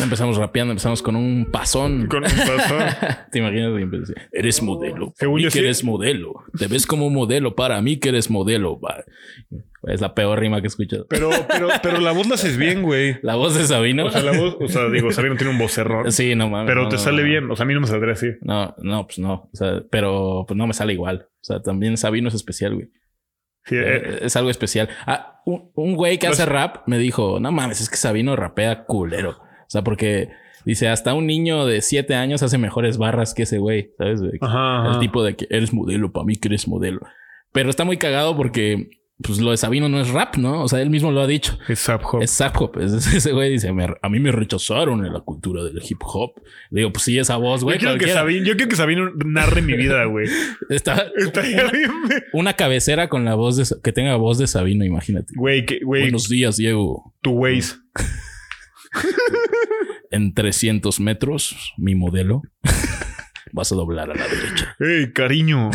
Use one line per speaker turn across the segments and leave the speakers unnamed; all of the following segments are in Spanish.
Empezamos rapeando, empezamos con un pasón.
Con un pasón.
¿Te imaginas? Eres modelo.
Según
Mí
yo
que
sí.
eres modelo. Te ves como modelo para mí que eres modelo. Es la peor rima que he escuchado.
Pero, pero, pero la voz la haces bien, güey.
La voz de Sabino.
O sea, la voz, o sea, digo, Sabino tiene un vocerrón.
Sí, no mames.
Pero
no,
te
no,
sale
no.
bien. O sea, a mí no me saldría así.
No, no, pues no. O sea, pero pues no me sale igual. O sea, también Sabino es especial, güey.
Sí, eh,
Eh, es algo especial. Ah, un, un güey que
Pues-
hace rap me dijo, no mames, es que Sabino rapea culero. O sea, porque dice, hasta un niño de siete años hace mejores barras que ese güey, ¿sabes? güey?
ajá, ajá.
El tipo de que eres modelo, para mí que eres modelo. Pero está muy cagado porque, pues lo de Sabino no es rap, ¿no? O sea, él mismo lo ha dicho.
Es Zap Hop.
Es hip hop. Es- ese güey dice, "Me- a mí me rechazaron en la cultura del hip hop. Le digo, pues sí, esa voz,
Yo
güey.
que. Sabino, yo quiero que Sabino narre mi vida, güey.
Está
Estaría bien.
una cabecera con la voz de, que tenga voz de Sabino, imagínate.
Güey, que, güey,
Buenos días, Diego.
tu Waze.
En 300 metros, mi modelo. Vas a doblar a la derecha.
Ey, cariño.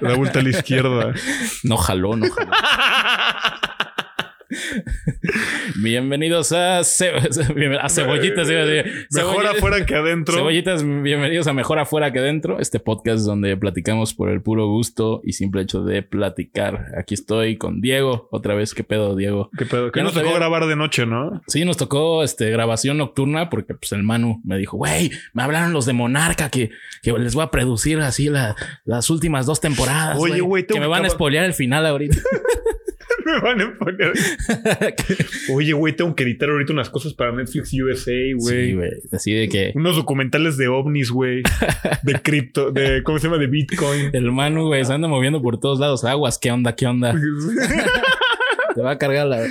Da vuelta a la izquierda.
No jaló, no jaló. Bienvenidos a, Ce- a Cebollitas.
Mejor
Cebollitas-
afuera que adentro.
Cebollitas, bienvenidos a Mejor Afuera que Dentro, este podcast donde platicamos por el puro gusto y simple hecho de platicar. Aquí estoy con Diego. Otra vez, ¿qué pedo, Diego?
¿Qué pedo? Que nos
no
tocó grabar de noche, ¿no?
Sí, nos tocó este, grabación nocturna porque pues, el Manu me dijo, güey, me hablaron los de Monarca que, que les voy a producir así la- las últimas dos temporadas.
Oye, güey,
que me van a spoilear el final ahorita.
Me van a poner. Oye, güey, tengo que editar ahorita unas cosas para Netflix USA, güey.
sí, güey. Así de que
Unos documentales de ovnis, güey. De cripto, de, ¿cómo se llama? De Bitcoin.
el Manu, güey, se anda moviendo por todos lados. Aguas, ¿qué onda? ¿Qué onda? Te va a cargar la.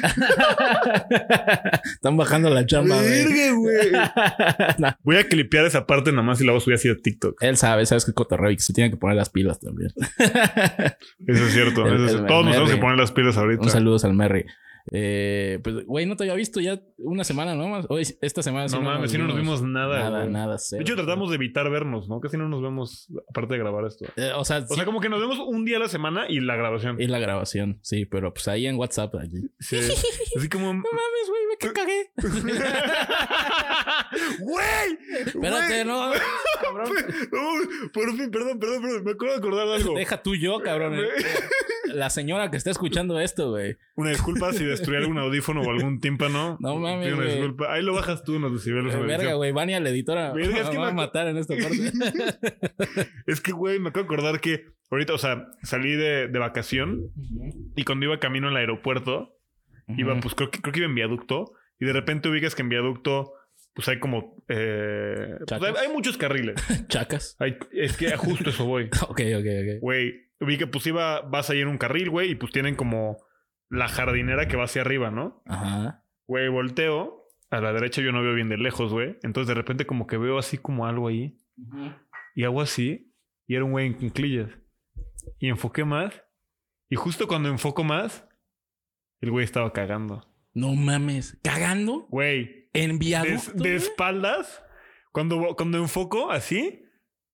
Están bajando la chamba.
Verga, güey.
No,
Voy a clipear esa parte nada más y la voy a subir así a TikTok.
Él sabe, sabes que cotorreo y que se tiene que poner las pilas también.
Eso es cierto.
El-
eso es-
el
Todos nos tenemos que poner las pilas ahorita.
Un saludo al Merry. Eh, pues, güey, no te había visto ya una semana, ¿no? Más- Hoy, esta semana sí
No mames, sí no nos vimos nada.
Nada,
güey.
nada.
De hecho, tratamos de evitar vernos, ¿no? Casi no nos vemos aparte de grabar esto.
Eh, o sea,
O sea, como que nos vemos un día a la semana y la grabación.
y la grabación, sí, pero pues ahí en WhatsApp, allí.
Sí. Así como.
No mames, güey, me que cagué.
¡Güey!
Espérate, no. Cabrón.
No, por fin, perdón, perdón, perdón. Me acuerdo de acordar de algo.
Deja tú yo, cabrón.
Güey.
La señora que está escuchando esto, güey.
Una disculpa si destruí algún audífono o algún tímpano.
No mames,
Pido una
güey.
disculpa. Ahí lo bajas tú unos decibeles. la
Verga, güey. Vania, la editora,
Verga, es
me
que
va a
me
matar en esta parte.
Es que, güey, me acabo de acordar que ahorita, o sea, salí de, de vacación y cuando iba camino al aeropuerto, iba, pues creo que, creo que iba en viaducto y de repente ubicas que en viaducto, pues hay como. eh, pues, hay, hay muchos carriles.
Chacas.
Hay- es que justo eso voy.
Ok, ok, ok.
Güey, vi que pues iba, vas ahí en un carril, güey, y pues tienen como la jardinera que va hacia arriba, ¿no?
Ajá.
Güey, volteo. A la derecha yo no veo bien de lejos, güey. Entonces de repente como que veo así como algo ahí. Y hago así. Y era un güey en cunclillas. Y enfoqué más. Y justo cuando enfoco más, el güey estaba cagando.
No mames. ¿Cagando?
Güey,
¿En
de,
viaducto?
de espaldas, cuando, cuando enfoco así,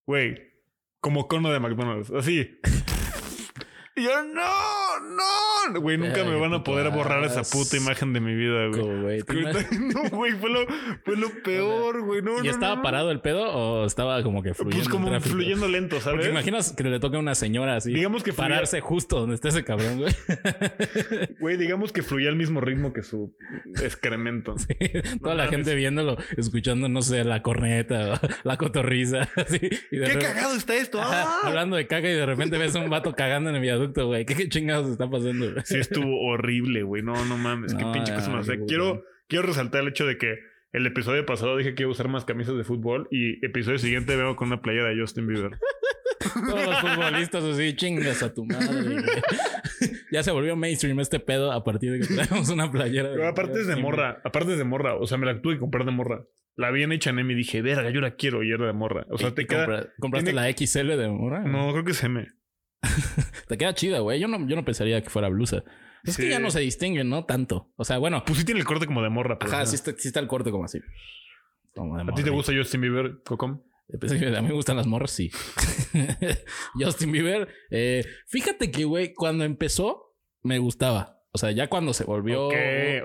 güey, como cono de McDonald's, así. Y yo, no, no. Güey, nunca me van a poder borrar esa puta imagen de mi vida, güey. No, güey, fue lo, fue lo peor, güey. No,
¿Y
no,
estaba
no.
parado el pedo o estaba como que fluyendo?
Pues como fluyendo lento, ¿sabes?
Porque imaginas que le toque a una señora así.
Digamos que fluía-
pararse justo donde está ese cabrón, güey.
Güey, digamos que fluía al mismo ritmo que su excremento.
Toda la gente viéndolo, escuchando, no sé, la corneta, la cotorriza. Así, y de
¡Qué cagado está esto! ¡Ah!
hablando de caca y de repente ves a un vato cagando en el viaducto, güey. ¿Qué, qué chingados está pasando? güey?
Sí, estuvo horrible, güey. No, no mames. Qué
No,
pinche cosa más. O sea,
güey.
quiero, quiero resaltar el hecho de que el episodio pasado dije que iba a usar más camisas de fútbol y episodio siguiente vengo con una playera de Justin Bieber.
Todos los futbolistas así, chingas a tu madre. ya se volvió mainstream este pedo a partir de que traemos una playera.
Pero aparte es de morra. Aparte es de morra. O sea, me la tuve que comprar de morra. La vi en H&M y dije, verga, yo la quiero y era de morra. O sea,
¿Y-
te queda...
compra- ¿Compraste
tiene-
la XL de mora?
No, creo que es M.
Te queda chida, güey. Yo no, yo no pensaría que fuera blusa. Es que ya no se distinguen, ¿no? Tanto. O sea, bueno.
Pues sí tiene el corte como de morra. Pero
Ajá, sí está, sí está el corte como así. Como de
¿A ti te gusta Justin Bieber, Cocom?
Pues, A mí me gustan las morras, sí. Justin Bieber. eh, fíjate que, güey, cuando empezó, me gustaba. O sea, ya cuando se volvió.
Ok,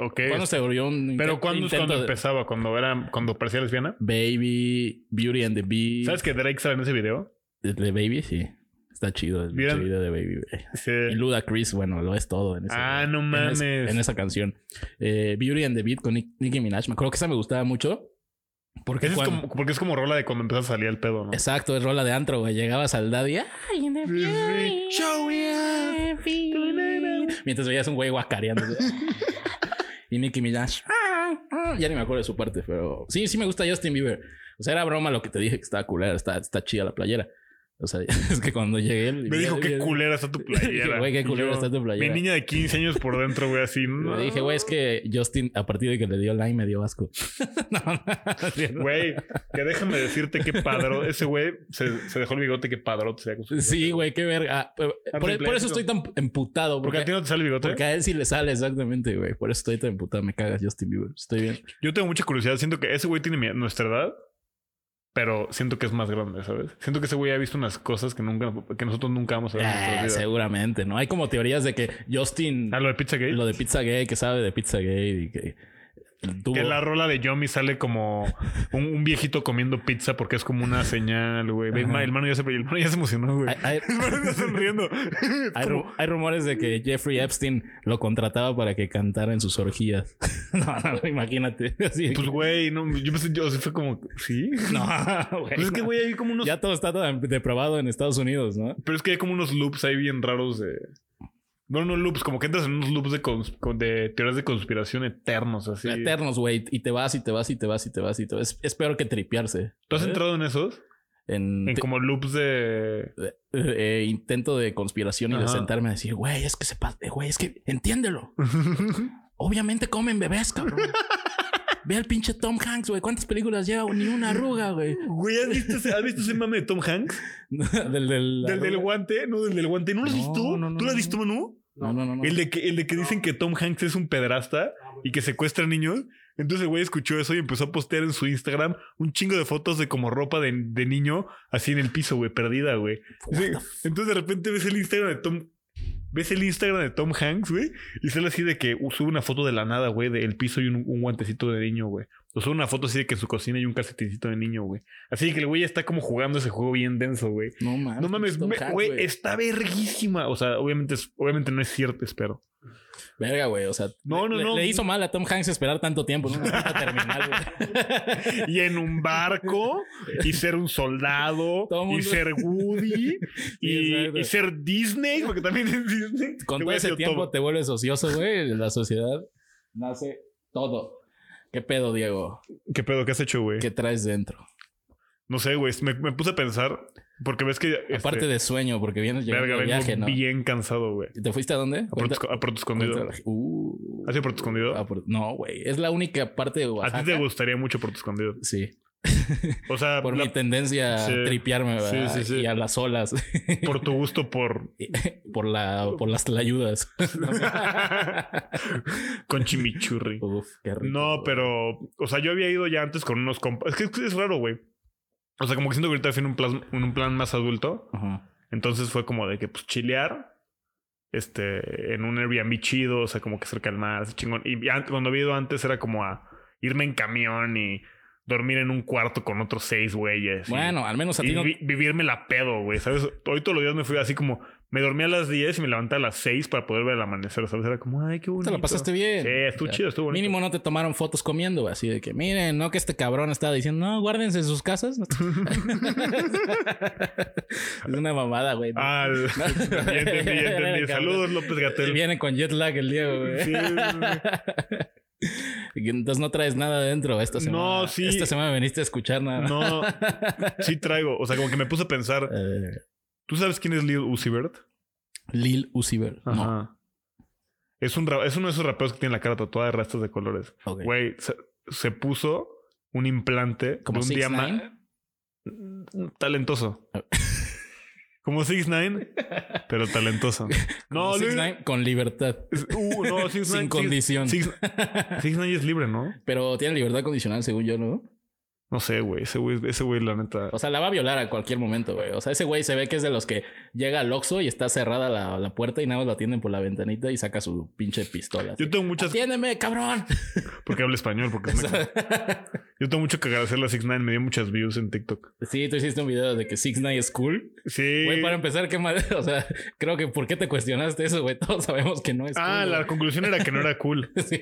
ok.
Cuando se volvió un.
Pero ¿cuándo es cuando
de-
empezaba? Cuando era, cuando parecía lesbiana.
Baby, Beauty and the Beast.
¿Sabes que Drake sale en ese video?
De, de Baby, sí. Está chido el
¿Vieron?
video de Baby.
Sí.
Y Luda Chris, bueno, lo es todo en ese
Ah, no
en
mames.
En, esa canción. Eh, Beauty and the Beat con Nick- Nicki Minaj. Me acuerdo que esa me gustaba mucho. Porque
es
cuando-
como, porque es como rola de cuando empieza a salir el pedo, ¿no?
Exacto, es rola de antro, güey. Llegabas al daddy. Ay, in the beauty
Show me.
Mientras veías un güey guacareando. y Nicki Minaj. ah, ah. Ya ni me acuerdo de su parte, pero sí, sí me gusta Justin Bieber. O sea, era broma lo que te dije que estaba culera, está, está chida la playera. O sea, es que cuando llegué.
Me dijo, qué culera está tu playera.
Güey, qué culera
yo,
está tu playera.
Mi niña de 15 años por dentro, güey, así. No.
Le dije, güey, es que Justin, a partir de que le dio like, me dio asco. no, no.
Güey, que déjame decirte qué padro. Ese güey se, se dejó el bigote, qué padrote se.
Sí, güey, qué verga. Ah, Por, por eso estoy tan emputado.
¿Por qué
Porque,
a ti no te sale el bigote?
porque a él sí le sale exactamente, güey. Por eso estoy tan emputado. Me cagas, Justin Bieber. Estoy bien.
Yo tengo mucha curiosidad. Siento que ese güey tiene nuestra edad, pero siento que es más grande, ¿sabes? Siento que ese güey ha visto unas cosas que nunca, que nosotros nunca vamos a ver en vida.
seguramente, ¿no? Hay como teorías de que Justin,
Ah, lo de Pizza Gate.
lo de Pizza Gay, que sabe de Pizza Gay y que
Que la rola de Yomi sale como un, un viejito comiendo pizza porque es como una señal, güey. El mano ya se, el ya se emocionó, güey.
Hay,
sonriendo.
hay ru- hay rumores de que Jeffrey Epstein lo contrataba para que cantara en sus orgías. no, no, imagínate. Así
Pues, güey, no, yo pensé, yo, fue como, ¿sí?
no, güey.
Pues es que, güey, hay como unos...
Ya todo está tan depravado en Estados Unidos, ¿no?
Pero es que hay como unos loops ahí bien raros de... No, no loops, como que entras en unos loops de, cons- con- de teorías de conspiración eternos, así.
Eternos, güey. Y te vas y te vas y te vas y te vas y te vas. Es, es peor que tripearse.
¿Tú has
¿sabes?
entrado en esos?
En,
En como loops de...
eh, eh, intento de conspiración y de sentarme a decir, güey, es que se pasa, güey, es que entiéndelo. Obviamente comen bebés, cabrón. Ve al pinche Tom Hanks, güey. ¿Cuántas películas lleva? Ni una arruga, güey.
Güey, ¿has visto, ese, ¿has visto ese mame de Tom Hanks?
del del,
Del del guante, no, del del guante. ¿No lo has
No,
visto?
no, no,
¿Tú lo has visto, Manu?
No, no, no. no.
El de que, el de que dicen que Tom Hanks es un pedrasta y que secuestra niños. Entonces el güey escuchó eso y empezó a postear en su Instagram un chingo de fotos de como ropa de, de niño así en el piso, güey, perdida, güey. Sí. Entonces de repente ves el Instagram de Tom. Ves el Instagram de Tom Hanks, güey, y sale así de que uh, sube una foto de la nada, güey, del piso y un, un guantecito de niño, güey. O sube una foto así de que en su cocina hay un calcetincito de niño, güey. Así que el güey ya está como jugando ese juego bien denso, güey.
No mames.
No mames, me- güey, está verguísima. O sea, obviamente, es- obviamente no es cierto, espero.
Verga, güey. O sea,
No, no,
le,
no.
le hizo mal a Tom Hanks esperar tanto tiempo en una terminal, güey.
Y en un barco, y ser un soldado, y ser Woody, y, ser Disney, porque también es Disney.
Con todo ese tiempo
todo.
te vuelves ocioso, güey. La sociedad nace todo. ¿Qué pedo, Diego?
¿Qué pedo? ¿Qué has hecho, güey?
¿Qué traes dentro?
No sé, güey. Me, me puse a pensar, porque ves que.
Aparte
este,
de sueño, porque vienes llegando de viaje, ¿no?
bien cansado, güey.
¿Te fuiste a dónde?
A Puerto, a Puerto Escondido.
Uh,
¿Has ido a Puerto Escondido?
a Puerto- no, güey. Es la única parte de
A
Oaxaca.
ti te gustaría mucho Puerto Escondido.
Sí.
O sea,
Por
la-
mi tendencia
Sí.
a tripearme, ¿verdad?
sí, sí.
Y a las olas.
por tu gusto por
por la, por las tlayudas.
con chimichurri.
Uf, qué rico.
No,
güey.
pero, o sea, yo había ido ya antes con unos compas. Es que es, raro, güey. O sea, como que siento que ahorita estoy en un plan, en un plan más adulto.
Ajá.
Entonces fue como de que, pues, chilear. Este, en un Airbnb chido, o sea, como que cerca del mar, chingón. Y cuando había ido antes era como a irme en camión y dormir en un cuarto con otros seis güeyes. y-
Bueno, al menos a ti no.
vi- vivirme la pedo, güey, ¿sabes? Hoy todos los días me fui así como... Me dormí a las 10 y me levanté a las 6 para poder ver el amanecer, ¿sabes? Era como, ay, qué bonito.
Te la pasaste bien.
Sí, estuvo chido, estuvo bonito.
Mínimo no te tomaron fotos comiendo, güey. Así de que, miren, no que este cabrón estaba diciendo, no, guárdense en sus casas. es una mamada, güey.
Ah, ya entendí, ya entendí. Saludos, López Gatel.
Viene con jet lag el Diego, güey.
Sí,
Entonces no traes nada dentro esta semana.
No, sí.
Esta semana veniste a escuchar nada.
no, sí traigo. O sea, como que me puse a pensar.
Eh,
¿Tú sabes quién es Lil Uzi Vert?
Lil Uzi Vert. No.
Ajá. Es, un, es uno de esos raperos que tiene la cara tatuada de restos de colores.
Ok.
Güey, se, se puso un implante
¿Como
de un
6ix9ine?
diamante. Talentoso. Como 6 9 pero talentoso. No, Lil-
6ix9ine con libertad.
uh, no, 6
Sin condición.
6 9 es libre, ¿no?
Pero tiene libertad condicional, según yo, ¿no?
No sé, güey. Ese güey, ese güey, la neta.
O sea, la va a violar a cualquier momento, güey. O sea, ese güey se ve que es de los que llega al Oxxo y está cerrada la, la puerta y nada más lo atienden por la ventanita y saca su pinche pistola. así.
Yo tengo muchas.
¡Atiéndeme, cabrón!
Porque habla español, porque es. Yo tengo mucho que agradecerle a Six Nine. Me dio muchas views en TikTok.
sí, tú hiciste un video de que Six Nine es cool.
Sí.
Güey, para empezar, qué mal. O sea, creo que ¿por qué te cuestionaste eso, güey? Todos sabemos que no es
Ah,
cool.
la
güey.
conclusión era que no era cool.
Sí.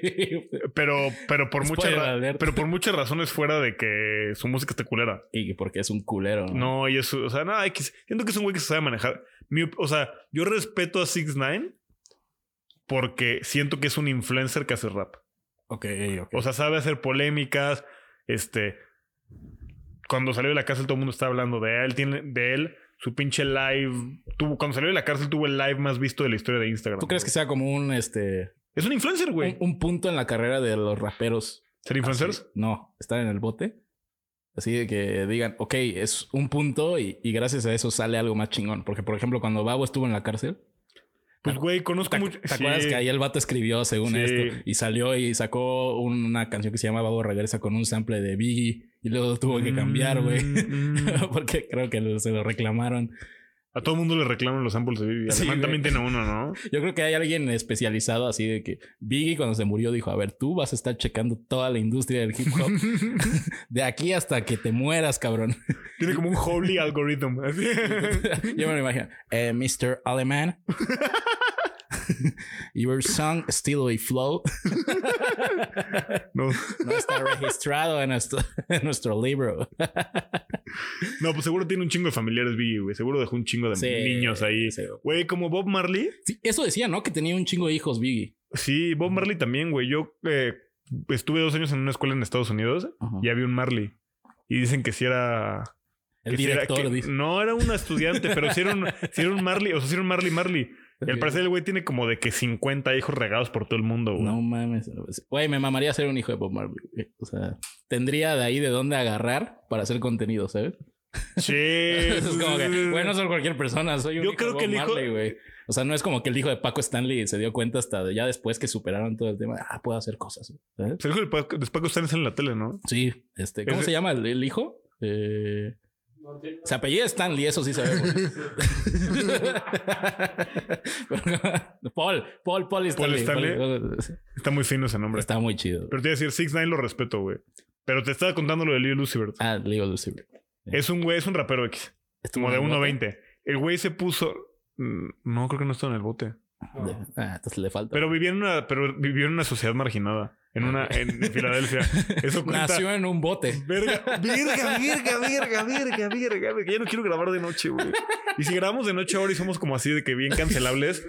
Pero, pero por muchas pero por muchas razones fuera de que su música está culera.
Y porque es un culero. ¿no?
No, y eso, o sea, nada, X. Siento que es un güey que se sabe manejar. Mi o sea, yo respeto a Six Nine porque siento que es un influencer que hace rap.
Ok, ok.
O sea, sabe hacer polémicas. Este. Cuando salió de la cárcel, todo el mundo está hablando de él. Tiene de él su pinche live. Tuvo, cuando salió de la cárcel, tuvo el live más visto de la historia de Instagram.
¿Tú crees que sea como un este
Es un influencer, güey.
un, un punto en la carrera de los raperos?
¿Ser influencers?
Así- no, estar en el bote. Así de que digan, ok, es un punto y, y gracias a eso sale algo más chingón. Porque, por ejemplo, cuando Babo estuvo en la cárcel,
Pues, güey, conozco
¿te,
mucho.
te
sí.
acuerdas que ahí el vato escribió según
Sí.
esto? Y salió y sacó una canción que se llama Babo Regresa con un sample de Biggie y luego tuvo que cambiar, güey.
Mm, mm.
Porque creo que se lo reclamaron.
A todo el mundo le reclaman los samples de Vivi.
Sí,
también tiene uno, ¿no?
Yo creo que hay alguien especializado así de que Biggie cuando se murió dijo, a ver, tú vas a estar checando toda la industria del hip hop de aquí hasta que te mueras, cabrón.
tiene como un holy algorithm. Así.
Yo me lo imagino. Eh, Mr. Alemán. Your song still a flow.
no.
No está registrado en nuestro, en nuestro libro.
no, pues seguro tiene un chingo de familiares Vivi, güey. Seguro dejó un chingo de
Sí,
niños ahí.
sí.
Güey, como Bob Marley.
Sí, eso decía, ¿no? Que tenía un chingo de hijos, Biggie.
Sí, Bob Marley también, güey. Yo eh, estuve dos años en una escuela en Estados Unidos
Ajá.
y había un Marley. Y dicen que si era.
El
sí era-
director
que-
dice.
No, era un estudiante, pero si era un, sí era un Marley. O sea, si era un Marley Marley.
Ok.
parecer el güey tiene como de que 50 hijos regados por todo el mundo, güey.
No mames. Güey, me mamaría ser un hijo de Bob Marley. güey. O sea, tendría de ahí de dónde agarrar para hacer contenido, ¿sabes?
Sí.
es como que, güey, no soy cualquier persona, soy un
Yo
hijo
creo
de
que el hijo-
Marley, güey. O sea, no es como que el hijo de Paco Stanley se dio cuenta hasta de- ya después que superaron todo el tema. Ah, puedo hacer cosas. ¿sabes?
Dijo el Paco, de Paco Stanley en la tele, ¿no?
Sí, este, ¿cómo se llama el, el hijo? Eh, se apellida Stanley, eso sí sabemos. Paul, Paul, Paul Stanley.
Stanley.
Paul-
Está muy fino ese nombre.
Está muy chido.
Pero te iba a decir, Six Nine lo respeto, güey. Pero te estaba contando lo de Leo Lucibert.
Ah, Leo Lucy.
Es un güey, es un rapero X.
Estuvo
Como de
en el bote.
1.20. El güey se puso. mm, No, creo que no está en el bote.
Ah, entonces le falta.
Pero vivió en una, pero vivió en una sociedad marginada. En una, en Filadelfia. Eso cuenta.
Nació en un bote.
Verga, verga, verga, verga, verga, verga, verga. Ya no quiero grabar de noche, güey. Y si grabamos de noche ahora y somos como así de que bien cancelables,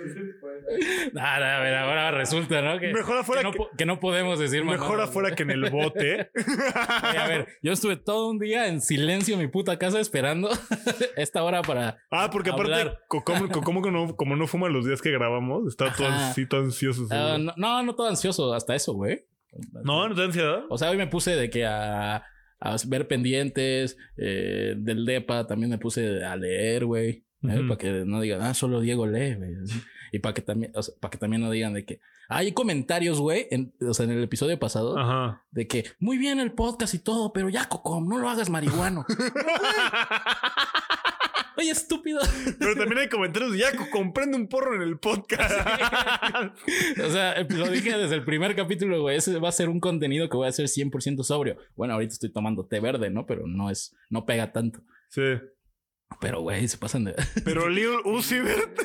Ah, a ver, ahora resulta, ¿no? Que,
mejor afuera
que no,
que,
po- que no podemos decir
mejor afuera que en el bote.
Oye, a ver, yo estuve todo un día en silencio en mi puta casa esperando esta hora para.
Ah, porque aparte,
Hablar.
como, co- como, que no, como no fuma los días que grabamos, está todo así, todo ansioso.
Ah, no, no, no todo ansioso, hasta eso, güey.
no, no te da ansiedad.
O sea, hoy me puse de que a, a ver pendientes eh, del DEPA, también me puse a leer, güey. ¿eh? Para que no digan, ah, solo Diego lee, güey. Y para que también, o sea, para que también no digan de que hay comentarios, güey, en, o sea, en el episodio pasado,
Ajá.
de que muy bien el podcast y todo, pero ya, Cocom, no lo hagas marihuano. Oye, estúpido.
Pero también hay comentarios de Yaco, comprende un porro en el podcast.
O sea, lo dije desde el primer capítulo, güey. Ese va a ser un contenido que voy a hacer 100% sobrio. Bueno, ahorita estoy tomando té verde, ¿no? Pero no es, no pega tanto.
sí.
Pero, güey, se pasan de.
Pero Lil Uzi Vert.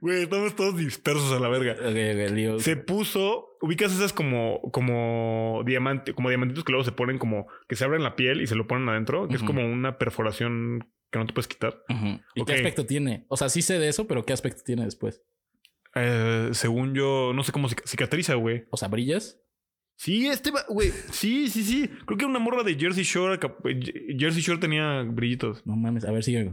Güey, estamos todos dispersos a la verga.
Ok, ok, lío.
Se puso. Ubicas esas como, como diamante, como diamantitos que luego se ponen como que se abren la piel y se lo ponen adentro, que es como una perforación que no te puedes quitar.
¿Y qué aspecto tiene? O sea, sí sé de eso, pero ¿qué aspecto tiene después?
Eh, según yo, no sé cómo cic- cicatriza, güey.
O sea, ¿brillas?
Sí, este, va- güey. Sí, sí, sí. Creo que una morra de Jersey Shore. acá- Jersey Shore tenía brillitos.
No mames, a ver, sigue.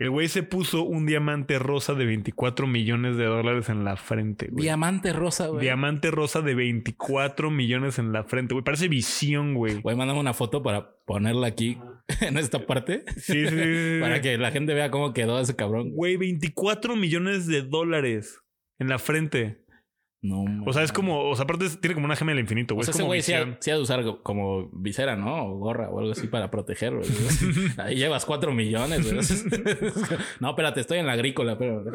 El güey se puso un diamante rosa de 24 millones de dólares en la frente, güey.
Diamante rosa, güey.
Diamante rosa de 24 millones en la frente, güey. Parece visión, güey.
Güey, mándame una foto para ponerla aquí en esta parte.
Sí, sí, sí.
Para que la gente vea cómo quedó ese cabrón.
Güey, 24 millones de dólares en la frente.
No.
O sea, es como, o sea, aparte tiene como una gema del infinito,
O
güey.
sea,
es
ese
como
güey sí ha, de usar como visera, ¿no? O gorra o algo así para proteger, güey. Ahí llevas cuatro millones, güey. No, espérate, estoy en la agrícola, pero.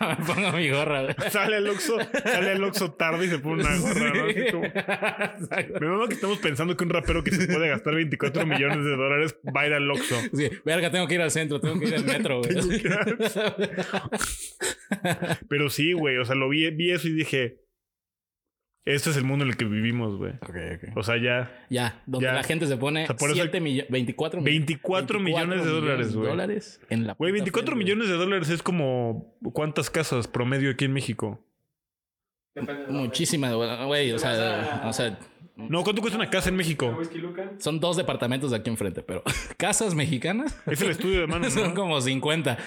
Me pongo mi gorra, güey.
Sale el Oxxo, sale el Oxxo tarde y se pone una gorra, ¿no? Así como-. Me mama que estamos pensando que un rapero que se puede gastar 24 millones de dólares va a ir al Oxxo.
Sí, verga, tengo que ir al centro, tengo que ir al metro, güey.
Pero sí, güey, o sea, lo vi, vi eso y dije, este es el mundo en el que vivimos, güey.
Ok, ok.
O sea, ya
Ya, donde
Ya.
la gente se pone
O sea, por eso
7 millones, 24 millones.
24 millones de dólares, güey.
dólares en la
Güey,
puta
24
frente,
millones de dólares es como ¿cuántas casas promedio aquí en México?
Muchísimas, güey. O sea, o sea,
No, ¿cuánto cuesta una casa en México?
Son dos departamentos de aquí enfrente, pero casas mexicanas
Es el estudio de Manu,
son como 50.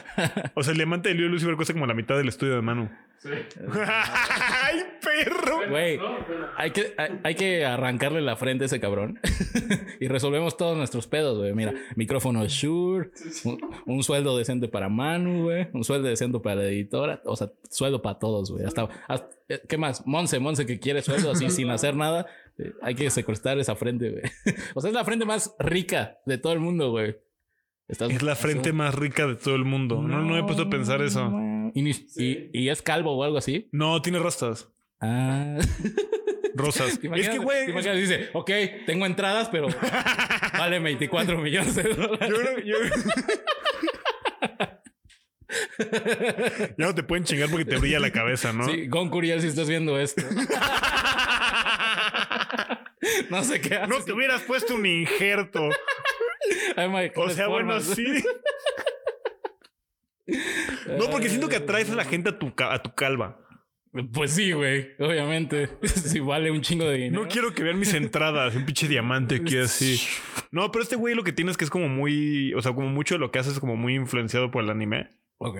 O sea, el diamante de Leo Lucifer cuesta como la mitad del estudio de Manu.
Sí.
¡Ay, perro!
Güey, hay que, hay, hay que arrancarle la frente a ese cabrón y resolvemos todos nuestros pedos, güey. Mira, micrófono Shure, un, un sueldo decente para Manu, güey, un sueldo decente para la editora, o sea, sueldo para todos, güey. Hasta, hasta- ¿qué más? Monse, Monse que quiere sueldo así sin hacer nada. Eh, hay que secuestrar esa frente, güey. O sea, es la frente más rica de todo el mundo, güey. Estás-
Es la frente más rica de todo el mundo. No, no, he puesto a pensar eso.
Y, ni- y- y es calvo o algo así.
No, tiene rastas.
Ah.
Rosas.
¿Te
es que, güey.
imaginas? dice, ok, tengo entradas, pero vale 24 millones de dólares.
Yo creo, yo- ya no te pueden chingar porque te brilla la cabeza, ¿no?
Sí, Gon Curiel, si estás viendo esto. no sé qué haces.
No te hubieras puesto un injerto.
Hay
O sea, bueno, sí. No, porque siento que atraes a la gente a tu, a tu calva.
Pues sí, güey, obviamente. Si vale un chingo de dinero.
No quiero que vean mis entradas, un pinche diamante aquí así. No, pero este güey lo que tiene es que es como muy, o sea, como mucho de lo que hace es como muy influenciado por el anime
Ok.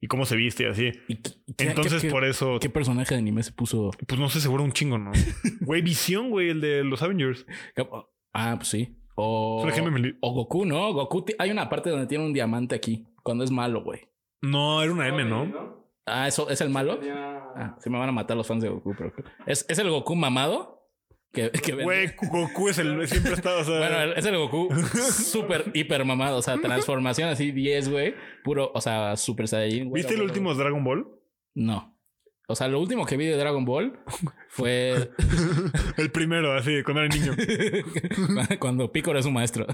Y cómo se viste y así.
¿Y qué- qué-
Entonces,
qué-
por eso,
¿Qué personaje de anime se puso?
pues no sé, seguro un chingo, ¿no? Güey, Visión, güey, el de los Avengers.
Ah, pues sí. O, o Goku, ¿no? Goku, hay una parte donde tiene un diamante aquí, cuando es malo, güey.
No, era una M, ¿no?
Ah, ¿eso es el malo? Ah, se me van a matar los fans de Goku, pero... ¿Es, es el Goku mamado? Que,
Güey, Goku es el, siempre está, o sea...
Bueno, es el Goku súper, hiper mamado. O sea, transformación así 10, güey. Puro, o sea, super Saiyajin. güey.
¿Viste el último Dragon Ball?
No. O sea, lo último que vi de Dragon Ball fue
El primero, así, cuando era niño.
cuando Piccolo es su maestro.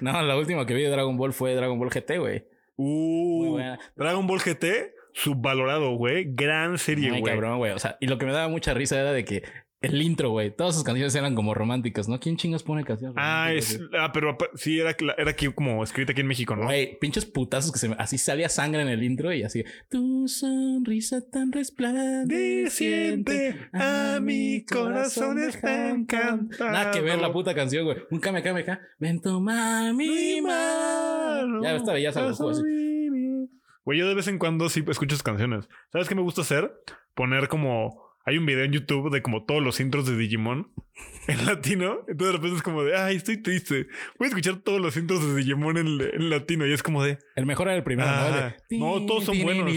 no, lo último que vi de Dragon Ball fue Dragon Ball GT, güey.
Uh. Dragon Ball GT, subvalorado, güey. Gran serie, güey.
cabrón, güey. O sea, y lo que me daba mucha risa era de que el intro, güey. Todas sus canciones eran como románticas, ¿no? ¿Quién chingas pone canciones
Ah, es, ah, pero sí, era, era aquí como escrita aquí en México, ¿no?
Güey, pinches putazos que se me... Así salía sangre en el intro y así... Tu sonrisa tan resplandeciente
a mi corazón está encantado.
Nada que ver la puta canción, güey. Un kame kame ka. Ven toma mi mano. Ya esta ya sabes así.
Güey, yo de vez en cuando sí escucho sus canciones. ¿Sabes qué me gusta hacer? Poner como. Hay un video en YouTube de como todos los intros de Digimon en latino. Entonces de repente es como de, ay, estoy triste. Voy a escuchar todos los intros de Digimon en, en latino. Y es como de,
El mejor era el primero,
Ah,
¿no? El de-
no, todos son buenos.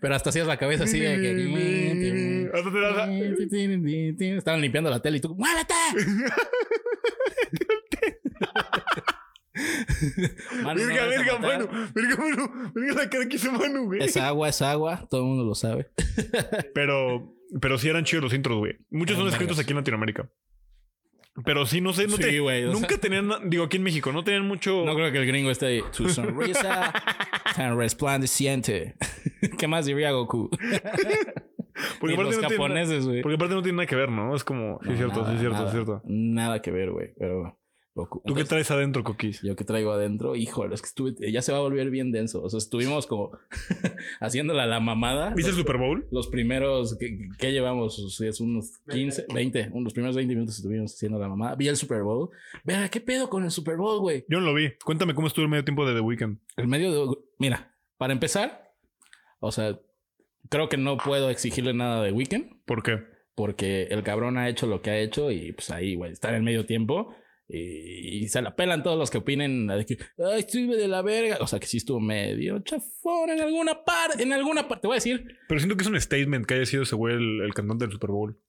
Pero hasta hacías la cabeza así de que... Estaban limpiando la tele y tú... ¡Muévete! Manu, no
Verga,
vayas a
verga,
matar.
Manu. Verga, Manu. Verga la cara que hizo Manu, güey.
Es agua, es agua. Todo el mundo lo sabe.
Pero, pero sí eran chidos los intros, güey. Muchos son escritos aquí en Latinoamérica. Pero sí, no sé, no
Sí,
te-
güey, o
nunca
sea-
tenían, digo, aquí en México, no tenían mucho.
No creo que el gringo esté ahí. Tu sonrisa tan resplandeciente. ¿Qué más diría Goku?
porque
Ni los
aparte no
japoneses, güey.
porque aparte no tiene nada que ver, ¿no? Es como, sí,
No,
es cierto,
nada,
sí, es cierto,
nada,
es cierto.
Nada que ver, güey. Pero Goku.
¿Tú qué traes adentro, Coquis?
Yo que traigo adentro, híjole, es que estuve, ya se va a volver bien denso. O sea, estuvimos como haciéndola la mamada.
¿Viste el Super Bowl?
los primeros, ¿qué, qué llevamos? O sea, es unos 15, 20, los primeros 20 minutos estuvimos haciendo la mamada. Vi el Super Bowl. Vea, ¿qué pedo con el Super Bowl, güey?
Yo no lo vi. Cuéntame cómo estuvo el medio tiempo de The Weeknd.
El medio de. Mira, para empezar, o sea, creo que no puedo exigirle nada de Weekend
¿Por qué?
porque el cabrón ha hecho lo que ha hecho y pues ahí, güey, está en el medio tiempo Y, y se la pelan todos los que opinen de que, ay, estuve de la verga. O sea, que sí estuvo medio chafón en alguna parte, en alguna parte, te voy a decir,
Pero siento que es un statement que haya sido ese güey el, el cantante del Super Bowl.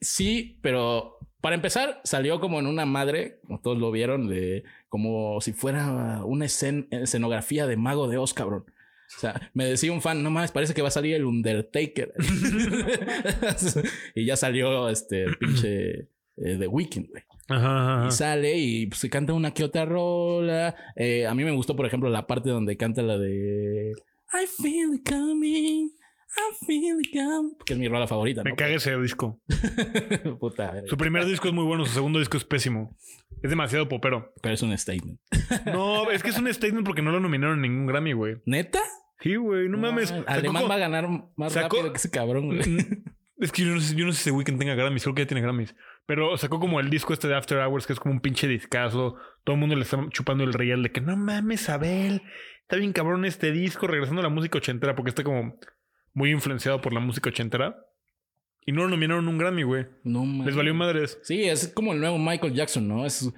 Sí, pero para empezar, salió como en una madre, como todos lo vieron, de como si fuera una escen- escenografía de Mago de Oz, cabrón. O sea, me decía un fan, no más, parece que va a salir el Undertaker. y ya salió este pinche eh, The Weeknd, güey.
Ajá,
Y sale y pues, se canta una que otra rola. Eh, a mí me gustó, por ejemplo, la parte donde canta la de I feel it coming. I feel it coming. Que es mi rola favorita,
Me
¿no?
caga ese disco.
Puta.
Su primer disco es muy bueno, su segundo disco es pésimo. Es demasiado popero.
Pero es un statement.
No, es que es un statement porque no lo nominaron en ningún Grammy, güey.
¿Neta?
Sí, güey, no mames. Sacó
alemán va a ganar más
sacó-
rápido que ese cabrón, güey.
Es que yo no sé, yo no sé si The Weeknd tenga Grammys, creo que ya tiene Grammys. Pero sacó como el disco este de After Hours, que es como un pinche discazo. Todo el mundo le está chupando el real de que no mames, Abel. Está bien cabrón este disco, regresando a la música ochentera, porque está como muy influenciado por la música ochentera. Y no lo nominaron un Grammy, güey.
No mames.
Les valió madres.
Sí, es como el nuevo Michael Jackson, ¿no? Es.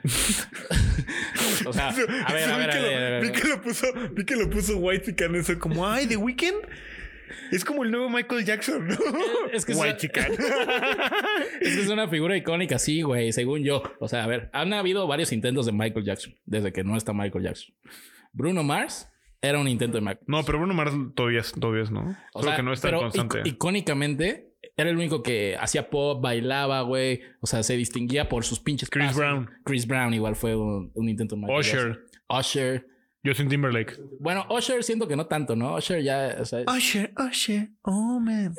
o sea, a ver, a ver, a
vi, que
ver,
lo,
ver.
vi que lo puso, vi que lo puso White Chican eso como, ay, The Weeknd. Es como el nuevo Michael Jackson, ¿no?
Es que es-
White Chican.
Es que es una figura icónica, sí, güey, según yo. O sea, a ver, han habido varios intentos de Michael Jackson desde que no está Michael Jackson. Bruno Mars era un intento de Michael.
No, pero Bruno Mars todavía es, todavía es, ¿no?
O
Solo
sea,
que no es tan
pero
constante.
ic- icónicamente era el único que hacía pop, bailaba, güey. O sea, se distinguía por sus pinches
Chris
pasos.
Brown.
Chris Brown igual fue un, un intento de Michael Jackson.
Usher. Justin Timberlake.
Bueno, Usher siento que no tanto, ¿no? Usher ya, o sea,
Usher, Usher. Oh, man.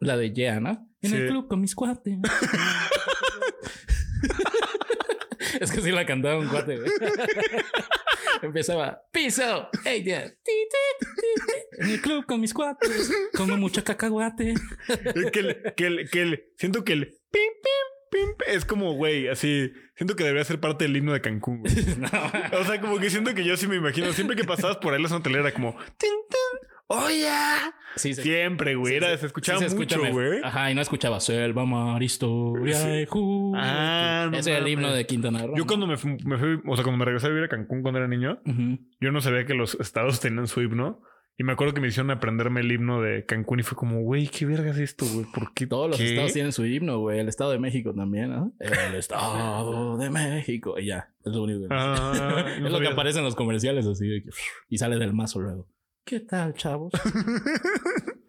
la de Yeah, ¿no? En
Sí.
el club con mis cuates. es que sí la cantaba un cuate, güey. Empezaba, piso, hey, yeah. ti, ti, ti, ti. En el club con mis cuates, como mucho cacahuate.
Que el, que el, que el, siento que el pim, pim, es como, güey, así. Siento que debería ser parte del himno de Cancún, güey.
No.
O sea, como que siento que yo sí me imagino. Siempre que pasabas por ahí la zona hotelera, como, tin, tin, oye.
Sí, se,
Siempre, güey.
sí,
Era,
sí,
se escuchaba
sí se
mucho, güey.
Ajá, y no escuchaba Selva, Mar, Historia Juventud.
Ah, no
Ese es el himno de Quintana Roo.
Yo cuando me fui, me fui- o sea, cuando me regresé a vivir a Cancún cuando era niño, yo no sabía que los estados tenían su himno. Y me acuerdo que me hicieron aprenderme el himno de Cancún y fue como, güey, ¿qué verga es esto, güey? ¿Por qué?
Todos los
¿Qué?
estados tienen su himno, güey. El Estado de México también, ¿no? El Estado de México. Y ya, es lo único que.
Ah, no
es lo que aparece en los comerciales así. y sale del mazo luego. ¿Qué tal, chavos?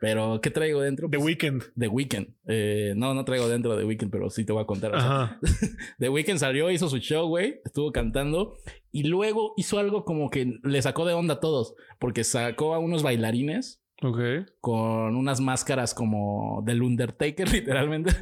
Pero, ¿qué traigo dentro?
The
Pues,
Weeknd.
The Weeknd. Eh, no, no traigo dentro de The Weeknd, pero sí te voy a contar. O sea. The Weeknd salió, hizo su show, güey. Estuvo cantando. Y luego hizo algo como que le sacó de onda a todos. Porque sacó a unos bailarines Con unas máscaras como del Undertaker, literalmente.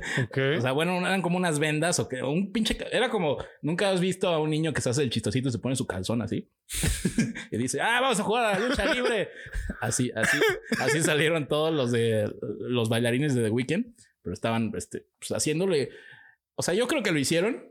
O sea, bueno, eran como unas vendas o que un pinche. Era como. Nunca has visto a un niño que se hace el chistosito y se pone su calzón así. y dice, ah, vamos a jugar a la lucha libre. Así, así, así salieron todos los de los bailarines de The Weeknd, pero estaban este, pues, haciéndole. O sea, yo creo que lo hicieron.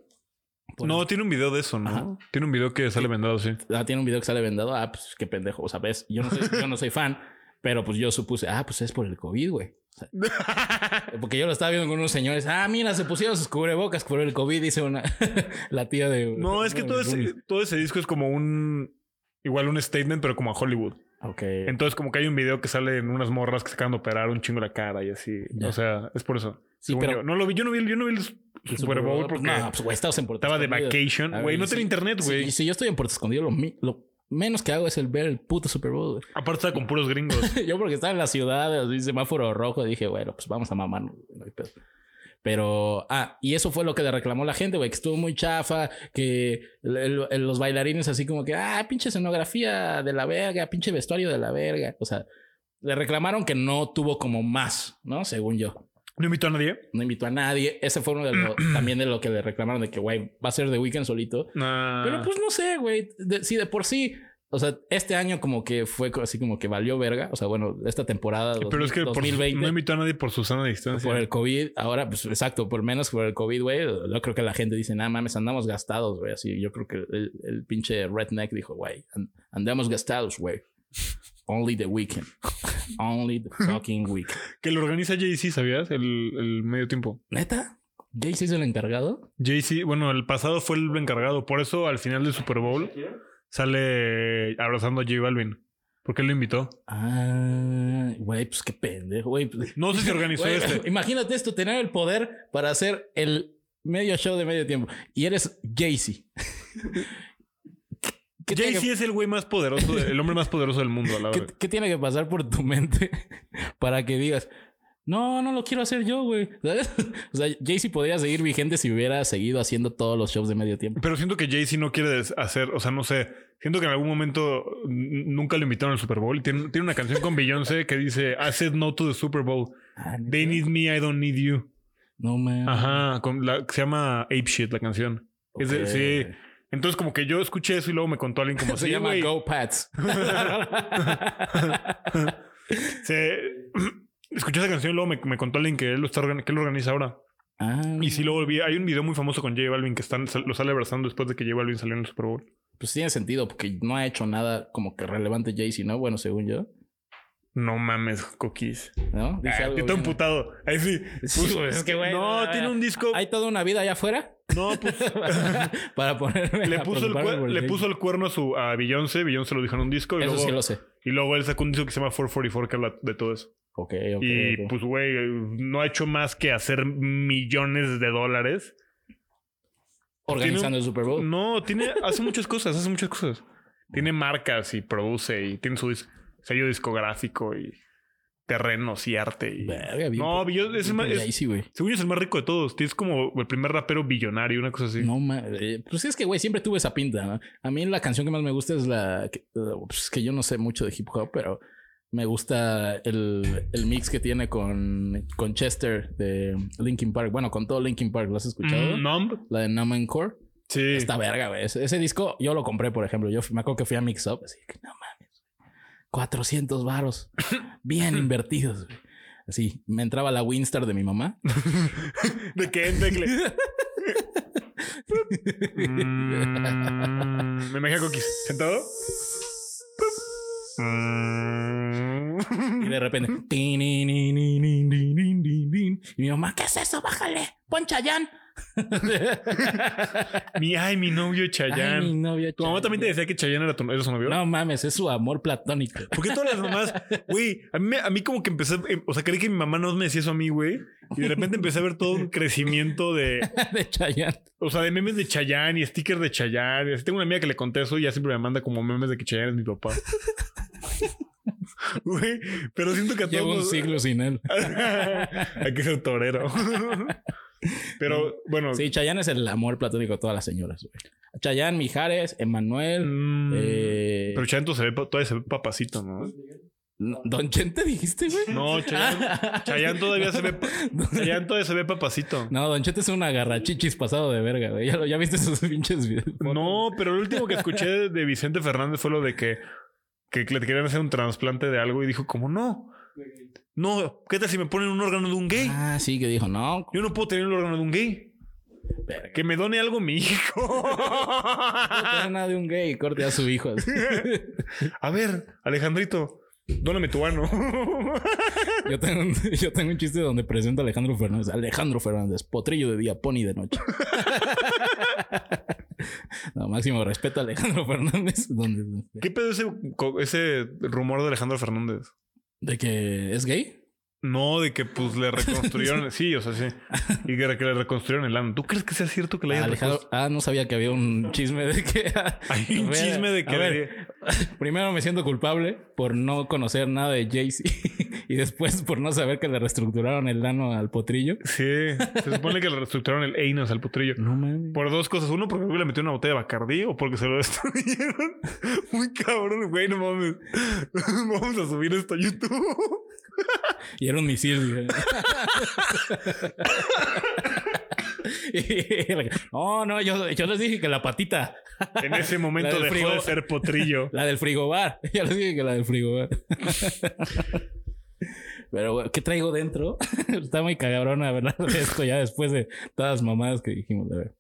no, tiene un video de eso, ¿no?
Ajá.
Tiene un video que sale vendado, sí.
Ah, tiene un video que sale vendado. Ah, pues qué pendejo. O sea, ves, yo no soy, yo no soy fan, pero pues yo supuse, ah, pues es por el COVID, güey. O sea, porque yo lo estaba viendo con unos señores. Ah, mira, se pusieron sus cubrebocas por el COVID, dice una la tía de.
no, es que todo ese, todo ese disco es como un. Igual un statement, pero como a Hollywood.
Ok.
Entonces, como que hay un video que sale en unas morras que se acaban de operar un chingo la cara y así. O sea, es por eso.
Sí, pero-
yo. No lo vi, yo no vi, yo no vi el,
El
Super Bowl porque
No, pues güey, estabas en Puerto
estaba de vacation. Güey, no tenía
si-
internet,
si-
güey.
Si, yo estoy en Puerto Escondido, lo, lo menos que hago es el ver el puto Super Bowl. güey.
Aparte estaba con puros gringos.
yo porque estaba en la ciudad, así, semáforo rojo, dije, bueno, pues vamos a mamar. no hay pedo. Pero, ah, y eso fue lo que le reclamó la gente, güey, que estuvo muy chafa, que el- el- el- los bailarines así como que, ah, pinche escenografía de la verga, pinche vestuario de la verga. O sea, le reclamaron que no tuvo como más, ¿no? Según yo.
No invitó a nadie.
No invitó a nadie. Ese fue uno de lo, también de lo que le reclamaron de que, güey, va a ser de weekend solito.
Nah.
Pero pues no sé, güey. Sí, de por sí. O sea, este año como que fue así como que valió verga. O sea, bueno, esta temporada
Pero es que por su-
2020
no invitó a nadie por su sana distancia.
por el COVID. Ahora, pues exacto, por menos por el COVID, güey. Yo creo que la gente dice, nada mames, andamos gastados, güey. Así, yo creo que el, el pinche redneck dijo, güey, and- andamos gastados, güey. Only the weekend. Only the fucking weekend.
Que lo organiza Jay-Z, ¿sabías? El, el medio tiempo.
¿Neta? ¿Jay-Z es el encargado?
Jay-Z, bueno, el pasado fue el encargado. Por eso al final del Super Bowl sale abrazando a J Balvin. Porque él lo invitó.
Ah, güey, pues qué pendejo, güey.
No sé si organizó este.
Imagínate esto, tener el poder para hacer el medio show de medio tiempo. Y eres Jay-Z. ¿Qué tiene
Jay-Z
que-
es el güey más poderoso, de- el hombre más poderoso del mundo, a la
¿Qué,
verdad.
qué tiene que pasar por tu mente para que digas, no, no lo quiero hacer yo, güey? ¿Sabes? O sea, Jay-Z podría seguir vigente si hubiera seguido haciendo todos los shows de medio tiempo.
Pero siento que Jay-Z no quiere hacer, o sea, no sé. Siento que en algún momento nunca lo invitaron al Super Bowl. Tiene, tiene una canción con Beyoncé que dice I said no to the Super Bowl.
Ah,
They need me, I don't need you.
No, man.
Ajá, con la, se llama Ape Shit la canción. Es de- sí. Entonces como que yo escuché eso y luego me contó alguien como
Se
"Sí,
llama
güey".
Go Pats.
Se- escuché esa canción y luego me, me contó alguien que él lo, está que él lo organiza ahora.
ah,
Y sí, luego vi, hay un video muy famoso con J Balvin que están, lo sale abrazando después de que J Balvin salió en el Super Bowl.
pues tiene sentido porque no ha hecho nada como que relevante Jay-Z, ¿no? Bueno, según yo.
No mames, cookies.
¿No? Dije
Ah,
algo bien.
emputado. Ahí sí.
Güey, es que, güey,
No,
no,
tiene un disco.
¿Hay toda una vida allá afuera?
No, pues.
Para ponerme
le puso, el, le puso cuerno a, su, a Beyoncé. Beyoncé lo dijo en un disco. Y
Eso
luego,
sí lo sé.
y luego él sacó un disco que se llama 444 que habla de todo eso.
Ok, ok.
y pues, güey, no ha hecho más que hacer millones de dólares.
Organizando el Super Bowl.
No, tiene, hace muchas cosas, hace muchas cosas. Tiene marcas y produce y tiene su dis- sello discográfico y terrenos y arte. Y...
Verga, bien
no, Beyoncé es, el
bien
más- es- según yo es el más rico de todos. Es como el primer rapero billonario, una cosa así.
No, eh, pues es que, güey, siempre tuve esa pinta. ¿no? A mí la canción que más me gusta es la... Que, uh, pues que yo no sé mucho de hip hop, pero me gusta el, el mix que tiene con, con Chester de Linkin Park. Bueno, con todo Linkin Park. ¿Lo has escuchado?
Mm, Numb.
La de Numb and Core.
Sí.
Esta verga, güey. Ese, ese disco yo lo compré, por ejemplo. Yo me acuerdo que fui a Mix Up. Así que no. 400 varos. Bien invertidos, güey. Así, me entraba la Winstar de mi mamá.
¿De qué? Mm, me imagino Cookies. ¿Sentado?
Y de repente. Y mi mamá, ¿qué es eso? Bájale. Pon Chayán.
mi, ay, mi novio
Ay, mi
Chayanne.
novio
¿Tu mamá también te decía que Chayanne era, tu, era su novio?
No mames, es su amor platónico.
¿Por qué todas las mamás? Güey, a mí, a mí como que empecé... eh, O sea, creí que mi mamá no me decía eso a mí, güey. Y de repente empecé a ver todo un crecimiento de...
de Chayán.
O sea, de memes de Chayanne y stickers de Chayanne. Así Tengo una amiga que le conté eso y ya siempre me manda como memes de que Chayanne es mi papá. Güey, pero siento que a
Llevo un siglo sin él.
Hay que ser torero. Pero bueno.
Sí, Chayán es el amor platónico de todas las señoras, güey. Chayán, Mijares, Emanuel,
mm,
eh,
Pero Chayanne se ve, todavía se ve papacito, ¿no?
no, Don Chente dijiste, güey.
No, Chayanne, Chayanne todavía se ve. Chayanne todavía se ve papacito.
No, Don Chete es un agarrachichis pasado de verga, güey. ¿Ya, ya viste sus pinches videos?
No, pero lo último que escuché de Vicente Fernández fue lo de que, que le querían hacer un trasplante de algo y dijo como no. No, ¿qué tal si me ponen un órgano de un gay?
Ah, sí, que dijo, no.
Yo no puedo tener un órgano de un gay.
Verga.
Que me done algo mi hijo.
No nada de un gay, corte a su hijo.
A ver, Alejandrito, dóname tu ano.
Yo tengo, un, yo tengo un chiste donde presento a Alejandro Fernández. Alejandro Fernández, potrillo de día, pony de noche. No, máximo respeto a Alejandro Fernández.
¿Qué pedo ese rumor de Alejandro Fernández?
¿De que es gay?
No, de que pues le reconstruyeron. sí, o sea, sí. Y que, que le reconstruyeron el ano. ¿Tú crees que sea cierto que le hayan
Alejandro, ah, no sabía que había un chisme de que.
Hay un chisme de que.
ver, Primero me siento culpable por no conocer nada de Jay-Z y después por no saber que le reestructuraron el ano al potrillo.
Sí, se supone que le reestructuraron el anus al potrillo.
No mames.
Por dos cosas. Uno, porque le metió una botella de Bacardí o porque se lo destruyeron. Muy cabrón, güey, no mames. Vamos a subir esto a YouTube.
Y era un misil. no, no, yo, yo les dije que la patita,
En ese momento dejó
frigo.
de ser potrillo.
la del frigobar. Ya les dije que la del frigobar. Pero, ¿qué traigo dentro? Está muy hablar de esto ya después de todas las mamadas que dijimos. A ver.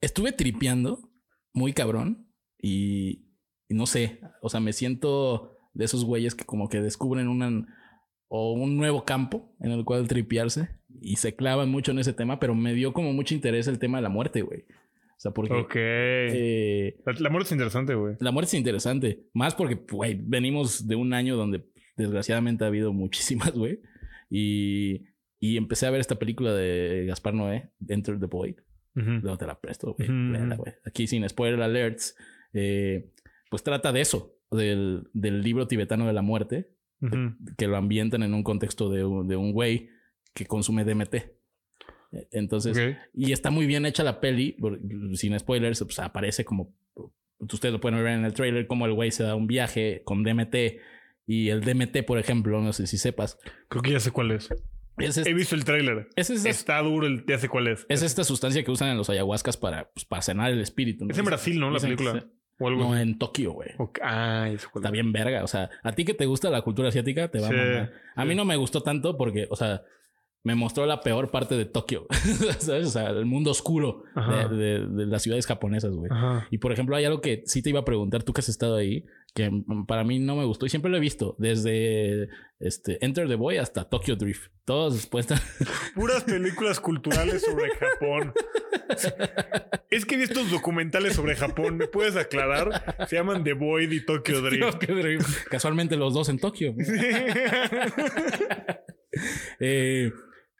Estuve tripeando muy cabrón y, y no sé, o sea, me siento de esos güeyes que como que descubren una, o un nuevo campo en el cual tripearse. y se clavan mucho en ese tema, pero me dio como mucho interés el tema de la muerte, güey. O sea, porque...
Ok.
eh,
La, la muerte es interesante, güey.
la muerte es interesante. Más porque, güey, venimos de un año donde desgraciadamente ha habido muchísimas, güey. Y, y empecé a ver esta película de Gaspar Noé, Enter the Void.
Ujú.
Luego te la presto, güey.
Ujú.
güey. Aquí sin spoiler alerts. eh, pues trata de eso, del, del libro tibetano de la muerte, que lo ambientan en un contexto de un, de un güey que consume DMT. Eh, Entonces, y está muy bien hecha la peli, sin spoilers, pues aparece como, ustedes lo pueden ver en el trailer, como el güey se da un viaje con DMT. Y el DMT, por ejemplo, no sé si sepas,
Creo que ya sé cuál es. He visto el tráiler.
es esta,
Está duro, el, ya sé cuál es.
es esta sustancia que usan en los ayahuascas para, pues, para cenar el espíritu. ¿no?
Es en Brasil, ¿no? La película.
Se-
O algo
No, en Tokio, güey.
Ok. Ah, cuál
Está
es.
bien verga. O sea, a ti que te gusta la cultura asiática, te va
Sí,
a mamar. A
sí.
mí no me gustó tanto porque, o sea, me mostró la peor parte de Tokio. ¿Sabes? O sea, el mundo oscuro de, de- de las ciudades japonesas, güey. Y por ejemplo, hay algo que sí te iba a preguntar, tú que has estado ahí, que para mí no me gustó y siempre lo he visto, desde este, Enter the Boy hasta Tokyo Drift. Todos después están.
Puras películas culturales sobre Japón. Es que vi estos documentales sobre Japón. ¿Me puedes aclarar? Se llaman The Void y Tokyo Drift.
Tokyo Drift. Casualmente los dos en Tokio. Eh,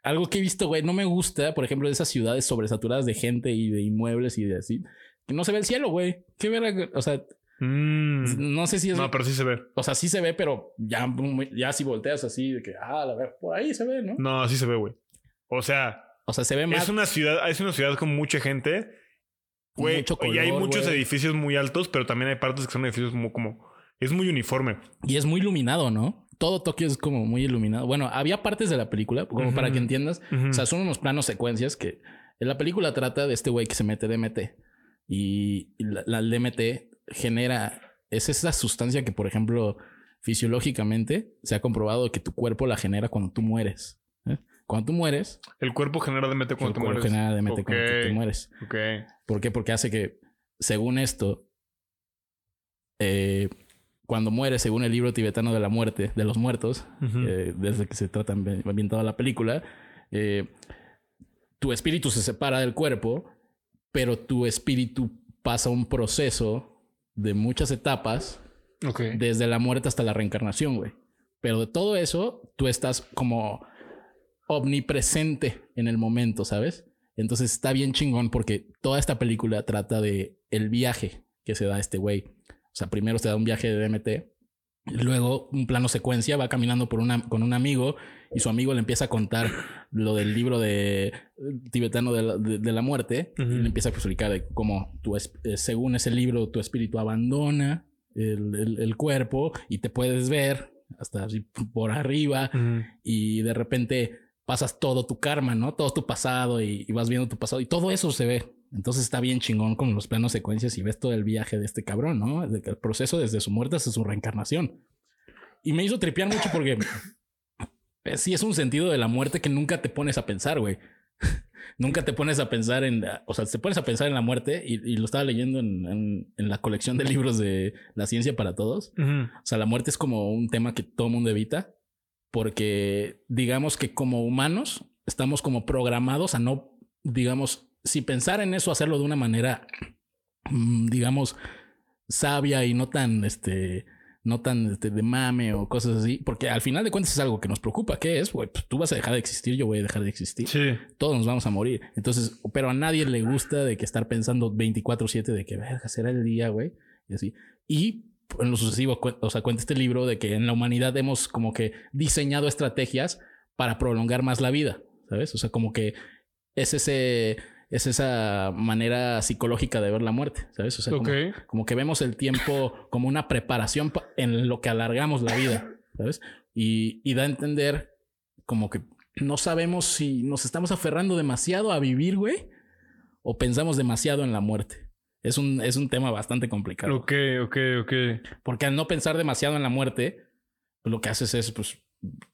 algo que he visto, güey, no me gusta, por ejemplo, de esas ciudades sobresaturadas de gente y de inmuebles y de así. Que no se ve el cielo, güey. Qué verga. O sea,
Mm.
no sé si es.
No, pero sí se ve.
O sea, sí se ve, pero ya, ya si volteas así, de que, ah, la ver, por ahí se ve, ¿no?
No, sí se ve, güey. O sea,
O sea, se ve más.
es una ciudad, es una ciudad con mucha gente. Güey, y hay muchos edificios muy altos, pero también hay partes que son edificios como, como es muy uniforme.
Y es muy iluminado, ¿no? Todo Tokio es como muy iluminado. Bueno, había partes de la película, como para que entiendas. O sea, son unos planos secuencias que en la película trata de este güey que se mete DMT. Y la, la DMT genera. Es esa sustancia que, por ejemplo, fisiológicamente se ha comprobado que tu cuerpo la genera cuando tú mueres. ¿eh? Cuando tú mueres,
el cuerpo genera DMT
el
cuando
cuerpo
mueres.
genera DMT cuando tú mueres.
Ok.
¿Por qué? Porque hace que, según esto, eh, cuando mueres, según el libro tibetano de la muerte, de los muertos, eh, desde que se trata ambi- ambientada la película, eh, tu espíritu se separa del cuerpo, pero tu espíritu pasa un proceso de muchas etapas, desde la muerte hasta la reencarnación, güey. Pero de todo eso, tú estás como omnipresente en el momento, ¿sabes? Entonces está bien chingón porque toda esta película trata de el viaje que se da este güey. O sea, primero se da un viaje de DMT, luego un plano secuencia, va caminando por una, con un amigo y su amigo le empieza a contar lo del libro de tibetano de la, de- de la muerte y le empieza a explicar de cómo eh, según ese libro tu espíritu abandona el, el- el cuerpo y te puedes ver hasta así por arriba y de repente pasas todo tu karma, ¿no? Todo tu pasado y, y vas viendo tu pasado y todo eso se ve. Entonces está bien chingón con los planos secuencias y ves todo el viaje de este cabrón, ¿no? El proceso desde su muerte hasta su reencarnación. Y me hizo tripear mucho porque eh, sí es un sentido de la muerte que nunca te pones a pensar, güey. nunca te pones a pensar en, o sea, te pones a pensar en la muerte y, y lo estaba leyendo en, en- en la colección de libros de La ciencia para todos. O sea, la muerte es como un tema que todo mundo evita porque digamos que como humanos estamos como programados a no, digamos, si pensar en eso, hacerlo de una manera, mm, digamos, sabia y no tan, este, no tan este, de mame o cosas así, porque al final de cuentas es algo que nos preocupa. ¿Qué es? Pues tú vas a dejar de existir, yo voy a dejar de existir
Sí.
todos nos vamos a morir. Entonces, pero a nadie le gusta de que estar pensando 24/7 de que verga será el día, güey, y así. Y en lo sucesivo, o sea, cuenta este libro de que en la humanidad hemos como que diseñado estrategias para prolongar más la vida, ¿sabes? O sea, como que es ese es esa manera psicológica de ver la muerte, ¿sabes? O sea, como-
Ok.
como que vemos el tiempo como una preparación pa- en lo que alargamos la vida, ¿sabes? Y, y da a entender como que no sabemos si nos estamos aferrando demasiado a vivir, güey, o pensamos demasiado en la muerte. Es un, es un tema bastante complicado.
Ok, ok, ok.
Porque al no pensar demasiado en la muerte, pues lo que haces es, pues,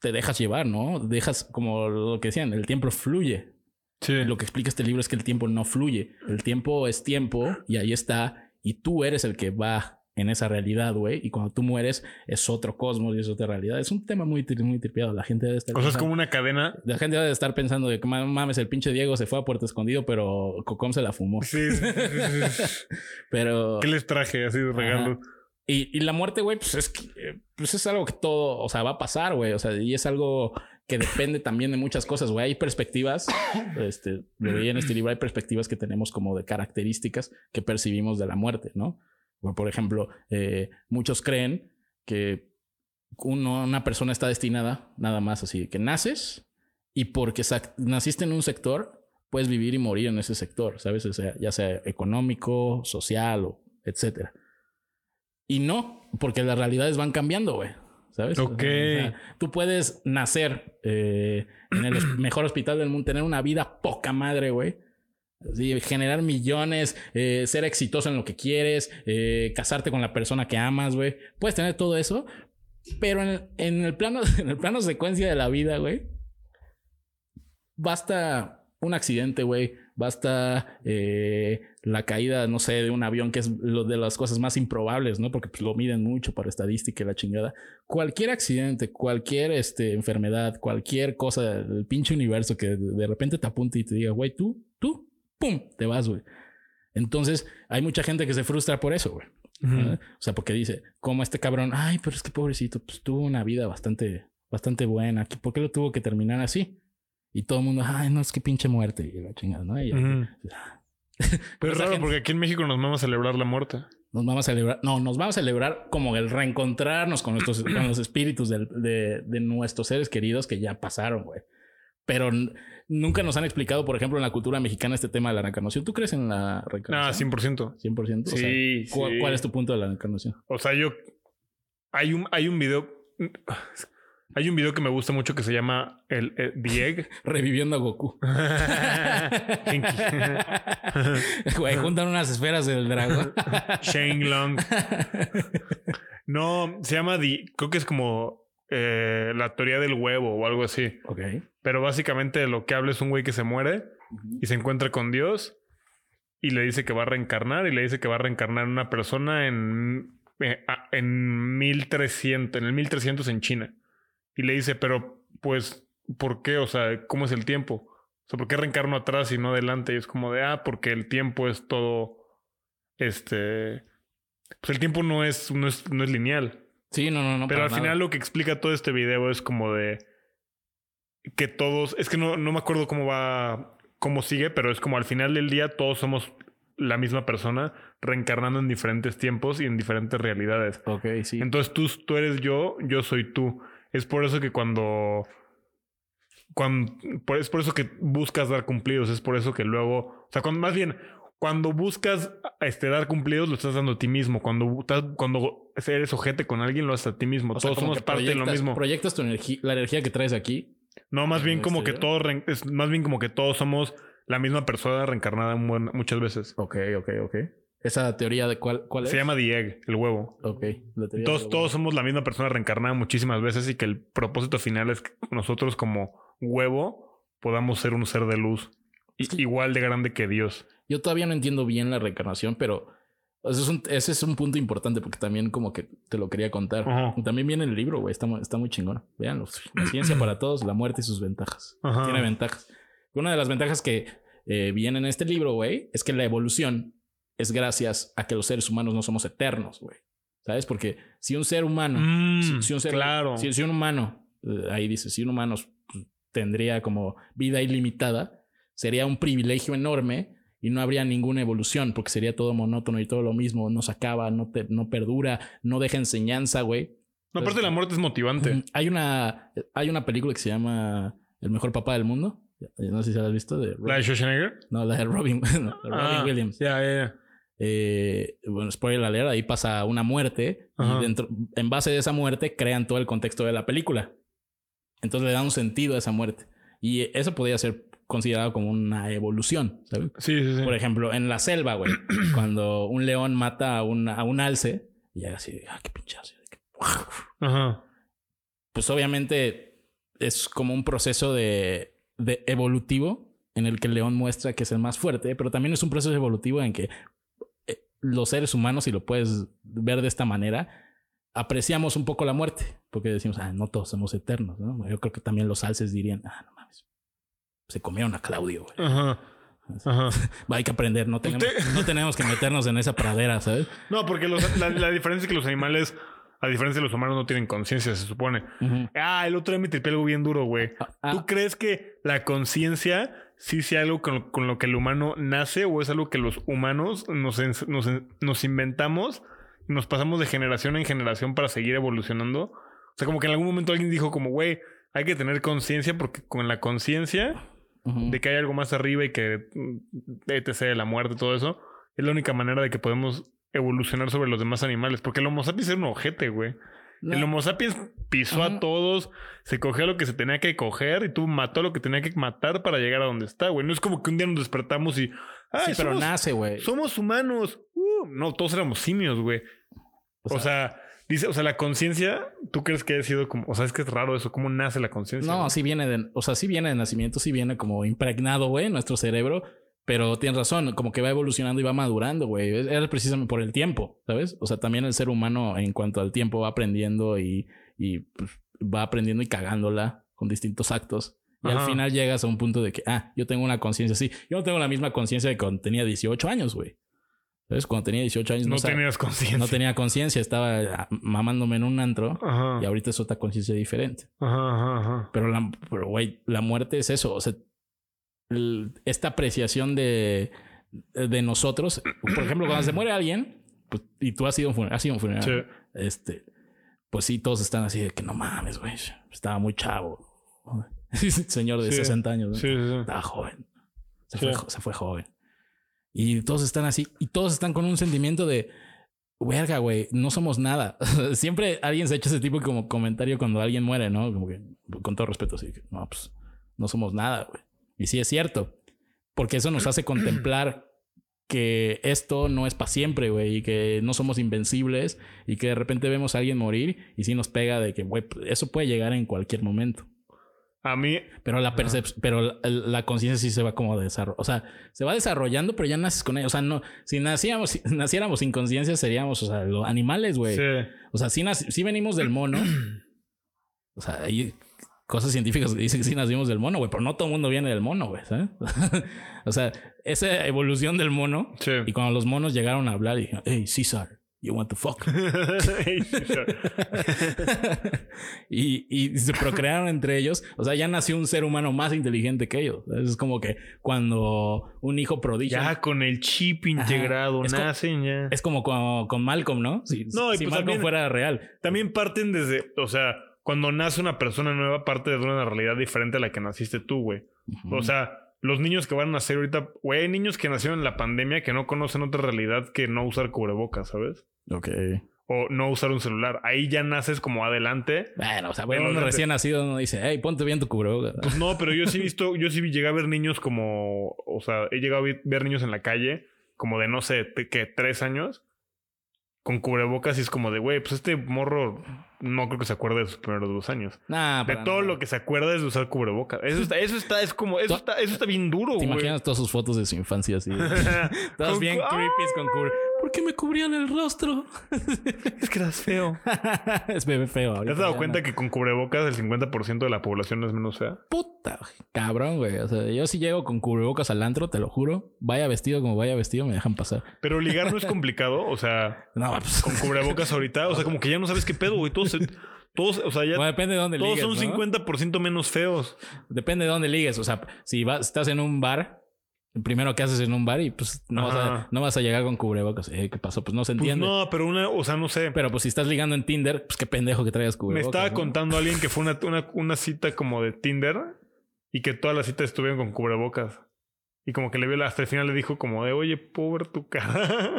te dejas llevar, ¿no? Dejas, como lo que decían, el tiempo fluye.
Sí.
Lo que explica este libro es que el tiempo no fluye. El tiempo es tiempo y ahí está. Y tú eres el que va en esa realidad, güey. Y cuando tú mueres es otro cosmos y es otra realidad. Es un tema muy, muy tripeado. La gente debe estar...
O sea, es como una cadena.
La gente debe estar pensando de que "Ma- mames, el pinche Diego se fue a Puerto Escondido, pero Cocom se la fumó.
Sí, sí, sí.
Pero...
¿Qué les traje así de regalo?
Ajá. Y, y la muerte, güey, pues es, que, eh, pues es algo que todo, o sea, va a pasar, güey. O sea, y es algo que depende también de muchas cosas, güey. Hay perspectivas, este, lo veía en este libro, hay perspectivas que tenemos como de características que percibimos de la muerte, ¿no? O, por ejemplo, eh, muchos creen que uno, una persona está destinada nada más así, que naces y porque naciste en un sector, puedes vivir y morir en ese sector, ¿sabes? O sea, ya sea económico, social o etcétera. Y no, porque las realidades van cambiando, güey. ¿Sabes?
Ok.
o sea, tú puedes nacer eh, en el mejor hospital del mundo, tener una vida poca madre, güey. Sí, generar millones, eh, ser exitoso en lo que quieres, eh, casarte con la persona que amas, güey. Puedes tener todo eso, pero en el, en el plano, en el plano secuencia de la vida, güey, basta un accidente, güey. Basta eh, la caída, no sé, de un avión, que es lo de las cosas más improbables, ¿no? Porque pues, lo miden mucho para estadística y la chingada. Cualquier accidente, cualquier este, enfermedad, cualquier cosa del pinche universo que de, repente te apunte y te diga, güey, tú, tú, pum, te vas, güey. Entonces, hay mucha gente que se frustra por eso, güey.
Ujú.
O sea, porque dice, como este cabrón, ay, pero es que pobrecito, pues tuvo una vida bastante, bastante buena. ¿Qué- ¿Por qué lo tuvo que terminar así? Y todo el mundo, ay, no, es que pinche muerte. Y la chingada, ¿no? Y
Ujú. Pero es raro
gente-
porque aquí en México nos vamos a celebrar la muerte.
nos vamos a celebrar, no, nos vamos a celebrar como el reencontrarnos con, nuestros, con los espíritus del- de, de nuestros seres queridos que ya pasaron, güey. Pero nunca nos han explicado, por ejemplo, en la cultura mexicana este tema de la reencarnación. ¿Tú crees en la
Ah,
reencarnación?
100%.
100%. O sea,
Sí,
¿cuál,
sí.
cuál es tu punto de la reencarnación?
O sea, yo. Hay un, hay un video. Hay un video que me gusta mucho que se llama el, el The Egg.
Reviviendo a Goku. Güey, juntan unas esferas del dragón.
Shane Long. No, se llama The. Creo que es como eh, la teoría del huevo o algo así.
ok.
Pero básicamente lo que habla es un güey que se muere y se encuentra con Dios y le dice que va a reencarnar y le dice que va a reencarnar en una persona en, eh, en 1300, en el 1300 en China. Y le dice, pero pues, ¿por qué? O sea, ¿cómo es el tiempo? O sea, ¿por qué reencarno atrás y no adelante? Y es como de, ah, porque el tiempo es todo, este, pues el tiempo no es, no es, no es lineal.
Sí, no, no, no.
Pero al
nada.
final lo que explica todo este video es como de que todos, es que no, no me acuerdo cómo va, cómo sigue, pero es como al final del día todos somos la misma persona reencarnando en diferentes tiempos y en diferentes realidades.
Ok, sí.
Entonces tú, tú eres yo, yo soy tú. Es por eso que cuando, cuando es por eso que buscas dar cumplidos, es por eso que luego, o sea, cuando, más bien, cuando buscas este, dar cumplidos, lo estás dando a ti mismo. Cuando, estás- cuando eres ojete con alguien, lo haces a ti mismo.
O
Todos somos parte de lo mismo.
Proyectas tu energía, la energía que traes aquí.
No, más bien
en
como
este
que todos, es más bien como que todos somos la misma persona reencarnada mu- muchas veces.
Ok, ok, ok. Esa teoría de cuál, cuál es.
Se llama The Egg, el huevo.
Ok. la teoría
Todos, todos somos la misma persona reencarnada muchísimas veces y que el propósito final es que nosotros como huevo podamos ser un ser de luz i-
Es que-
igual de grande que Dios.
Yo todavía no entiendo bien la reencarnación, pero ese es un, ese es un punto importante porque también como que te lo quería contar.
Ajá.
También viene el libro, güey. Está, está muy chingón. Veanlo. La ciencia para todos, la muerte y sus ventajas.
Ajá.
Tiene ventajas. Una de las ventajas que eh, vienen en este libro, güey, es que la evolución es gracias a que los seres humanos no somos eternos, güey. ¿Sabes? Porque si un ser humano
Mm,
si, si un ser,
claro.
si, si un humano, eh, ahí dice, si un humano pues, tendría como vida ilimitada, sería un privilegio enorme y no habría ninguna evolución porque sería todo monótono y todo lo mismo, no se acaba, no, te, no perdura, no deja enseñanza, güey.
No, aparte la muerte es motivante.
Hay una, hay una película que se llama El mejor papá del mundo. No sé si la has visto. De
¿La de Schwarzenegger?
no, la de Robin, no, de Robin
Ah,
Williams.
Ya, ya, ya.
Eh, bueno, spoiler alert, ahí pasa una muerte
Ajá.
y dentro, en base de esa muerte crean todo el contexto de la película. Entonces le dan un sentido a esa muerte. Y eso podría ser considerado como una evolución, ¿sabes?
Sí, sí, sí.
Por ejemplo, en la selva, güey, cuando un león mata a un, a un alce, y así, ah, qué.
Ajá.
Pues obviamente es como un proceso de, de evolutivo en el que el león muestra que es el más fuerte, pero también es un proceso evolutivo en que los seres humanos, si lo puedes ver de esta manera, apreciamos un poco la muerte, porque decimos, ah, no todos somos eternos, ¿no? Yo creo que también los alces dirían, ah, no mames, se comieron a Claudio, güey.
Ajá. Ajá.
Hay que aprender, no tenemos,
Usted-
no tenemos que meternos en esa pradera, ¿sabes?
No, porque los- la, la diferencia es que los animales, a diferencia de los humanos, no tienen conciencia, se supone. Ah, el otro día me tripé algo bien duro, güey.
Ah,
¿Tú crees que la conciencia sí sea algo con, con lo que el humano nace o es algo que los humanos nos, nos, nos inventamos y nos pasamos de generación en generación para seguir evolucionando? O sea, como que en algún momento alguien dijo como, güey, hay que tener conciencia porque con la conciencia de que hay algo más arriba y que mm, etc. la muerte, todo eso, es la única manera de que podemos evolucionar sobre los demás animales. Porque el Homo sapiens era un ojete, güey.
No.
El Homo sapiens pisó
Ajá.
a todos, se cogió lo que se tenía que coger y tú mató lo que tenía que matar para llegar a donde está, güey. No es como que un día nos despertamos y. ¡Ay,
Sí, pero
somos,
nace, güey.
somos humanos! Uh, no, todos éramos simios, güey. O sea, dice, o sea, la conciencia, ¿tú crees que ha sido como. O sea, es que es raro eso, ¿cómo nace la conciencia?
No,
güey?
sí viene de, o sea, sí viene de nacimiento, sí viene como impregnado, güey, en nuestro cerebro. Pero tienes razón, como que va evolucionando y va madurando, güey. Es- Era precisamente por el tiempo, ¿sabes? O sea, también el ser humano en cuanto al tiempo va aprendiendo y, y pues, va aprendiendo y cagándola con distintos actos. Y
Ajá.
al final llegas a un punto de que, ah, yo tengo una conciencia así. Yo no tengo la misma conciencia de cuando tenía 18 años, güey. ¿Sabes? Cuando tenía 18 años no,
No tenías conciencia.
no tenía conciencia, estaba ah, mamándome en un antro
Ajá.
y ahorita es otra conciencia diferente.
Ajá, ajá, ajá.
Pero, la, pero, güey, la muerte es eso. O sea, el- esta apreciación de, de nosotros. Por ejemplo, cuando se muere alguien, pues, y tú has ido a un funeral, has ido a un funeral,
Sí.
este, pues sí, todos están así de que no mames, güey. Estaba muy chavo. Señor de
Sí.
60 años.
Sí.
Estaba joven. Se, fue, jo- se fue joven. Y todos están así. Y todos están con un sentimiento de... Verga, güey, no somos nada. Siempre alguien se ha hecho ese tipo de como comentario cuando alguien muere, ¿no? Como que, con todo respeto, así que, no, pues, no somos nada, güey. Y sí es cierto. Porque eso nos hace contemplar que esto no es para siempre, güey, y que no somos invencibles y que de repente vemos a alguien morir y sí nos pega de que, güey, eso puede llegar en cualquier momento.
A mí,
Pero la percepción, pero la, la conciencia sí se va como desarrollando. O sea, se va desarrollando, pero ya naces con ella. O sea, no, si nacíamos, si naciéramos sin conciencia, seríamos, o sea, los animales, güey.
sí.
O sea, si, sí venimos del mono. O sea, hay cosas científicas que dicen que sí nacimos del mono, güey, pero no todo el mundo viene del mono, güey, o sea, esa evolución del mono.
Sí.
Y cuando los monos llegaron a hablar y dijeron, hey, César, you want to fuck. y, y se procrearon entre ellos. O sea, ya nació un ser humano más inteligente que ellos. Es como que cuando un hijo prodigio.
ya con el chip integrado,
co-
nacen ya.
Es como con, con Malcolm, ¿no? Si,
No, y
si
pues
Malcolm
también-
fuera real.
También parten desde, o sea, cuando nace una persona nueva, parte de una realidad diferente a la que naciste tú, güey. O sea, los niños que van a nacer ahorita, güey, hay niños que nacieron en la pandemia que no conocen otra realidad que no usar cubrebocas, ¿sabes?
Ok.
O no usar un celular. Ahí ya naces como adelante.
Bueno, o sea,
Bueno, te-
recién nacido no dice, hey, ponte bien tu cubrebocas.
Pues no, pero yo sí he visto, yo sí llegué a ver niños como, o sea, he llegado a ver niños en la calle, como de no sé, que tres años, con cubrebocas y es como de, güey, pues este morro no creo que se acuerde de sus primeros dos años.
Nah,
De todo lo que se acuerda es de usar cubrebocas. Eso está, eso está, es como, eso está, eso está bien duro,
¿Te
güey.
imaginas todas sus fotos de su infancia así? Todas bien
¡Ah!
creepy con cubre. ¿Por qué me cubrían el rostro?
Es que eras feo.
es bebé feo.
¿Te has dado cuenta
no.
que con cubrebocas el 50% de la población es menos fea?
Puta, cabrón, güey. O sea, yo si llego con cubrebocas al antro, te lo juro. Vaya vestido como vaya vestido, me dejan pasar.
Pero ligar no es complicado, o sea,
No, pues...
con cubrebocas ahorita, o sea, como que ya no sabes qué pedo, güey. Todos, todos o sea, ya
Bueno, depende de dónde
todos
ligues,
son
¿no?
50% menos feos.
Depende de dónde ligues. O sea, si vas, estás en un bar, el primero que haces en un bar y pues no, vas a, no vas a llegar con cubrebocas. Eh, ¿Qué pasó? Pues no se
Pues
entiende.
no, pero una, o sea, no sé.
Pero pues si estás ligando en Tinder, pues qué pendejo que traigas
Me
cubrebocas.
estaba
¿no?
contando alguien que fue una, una, una cita como de Tinder y que todas las citas estuvieron con cubrebocas. Y como que le vio hasta el final le dijo como de, oye, ver tu cara.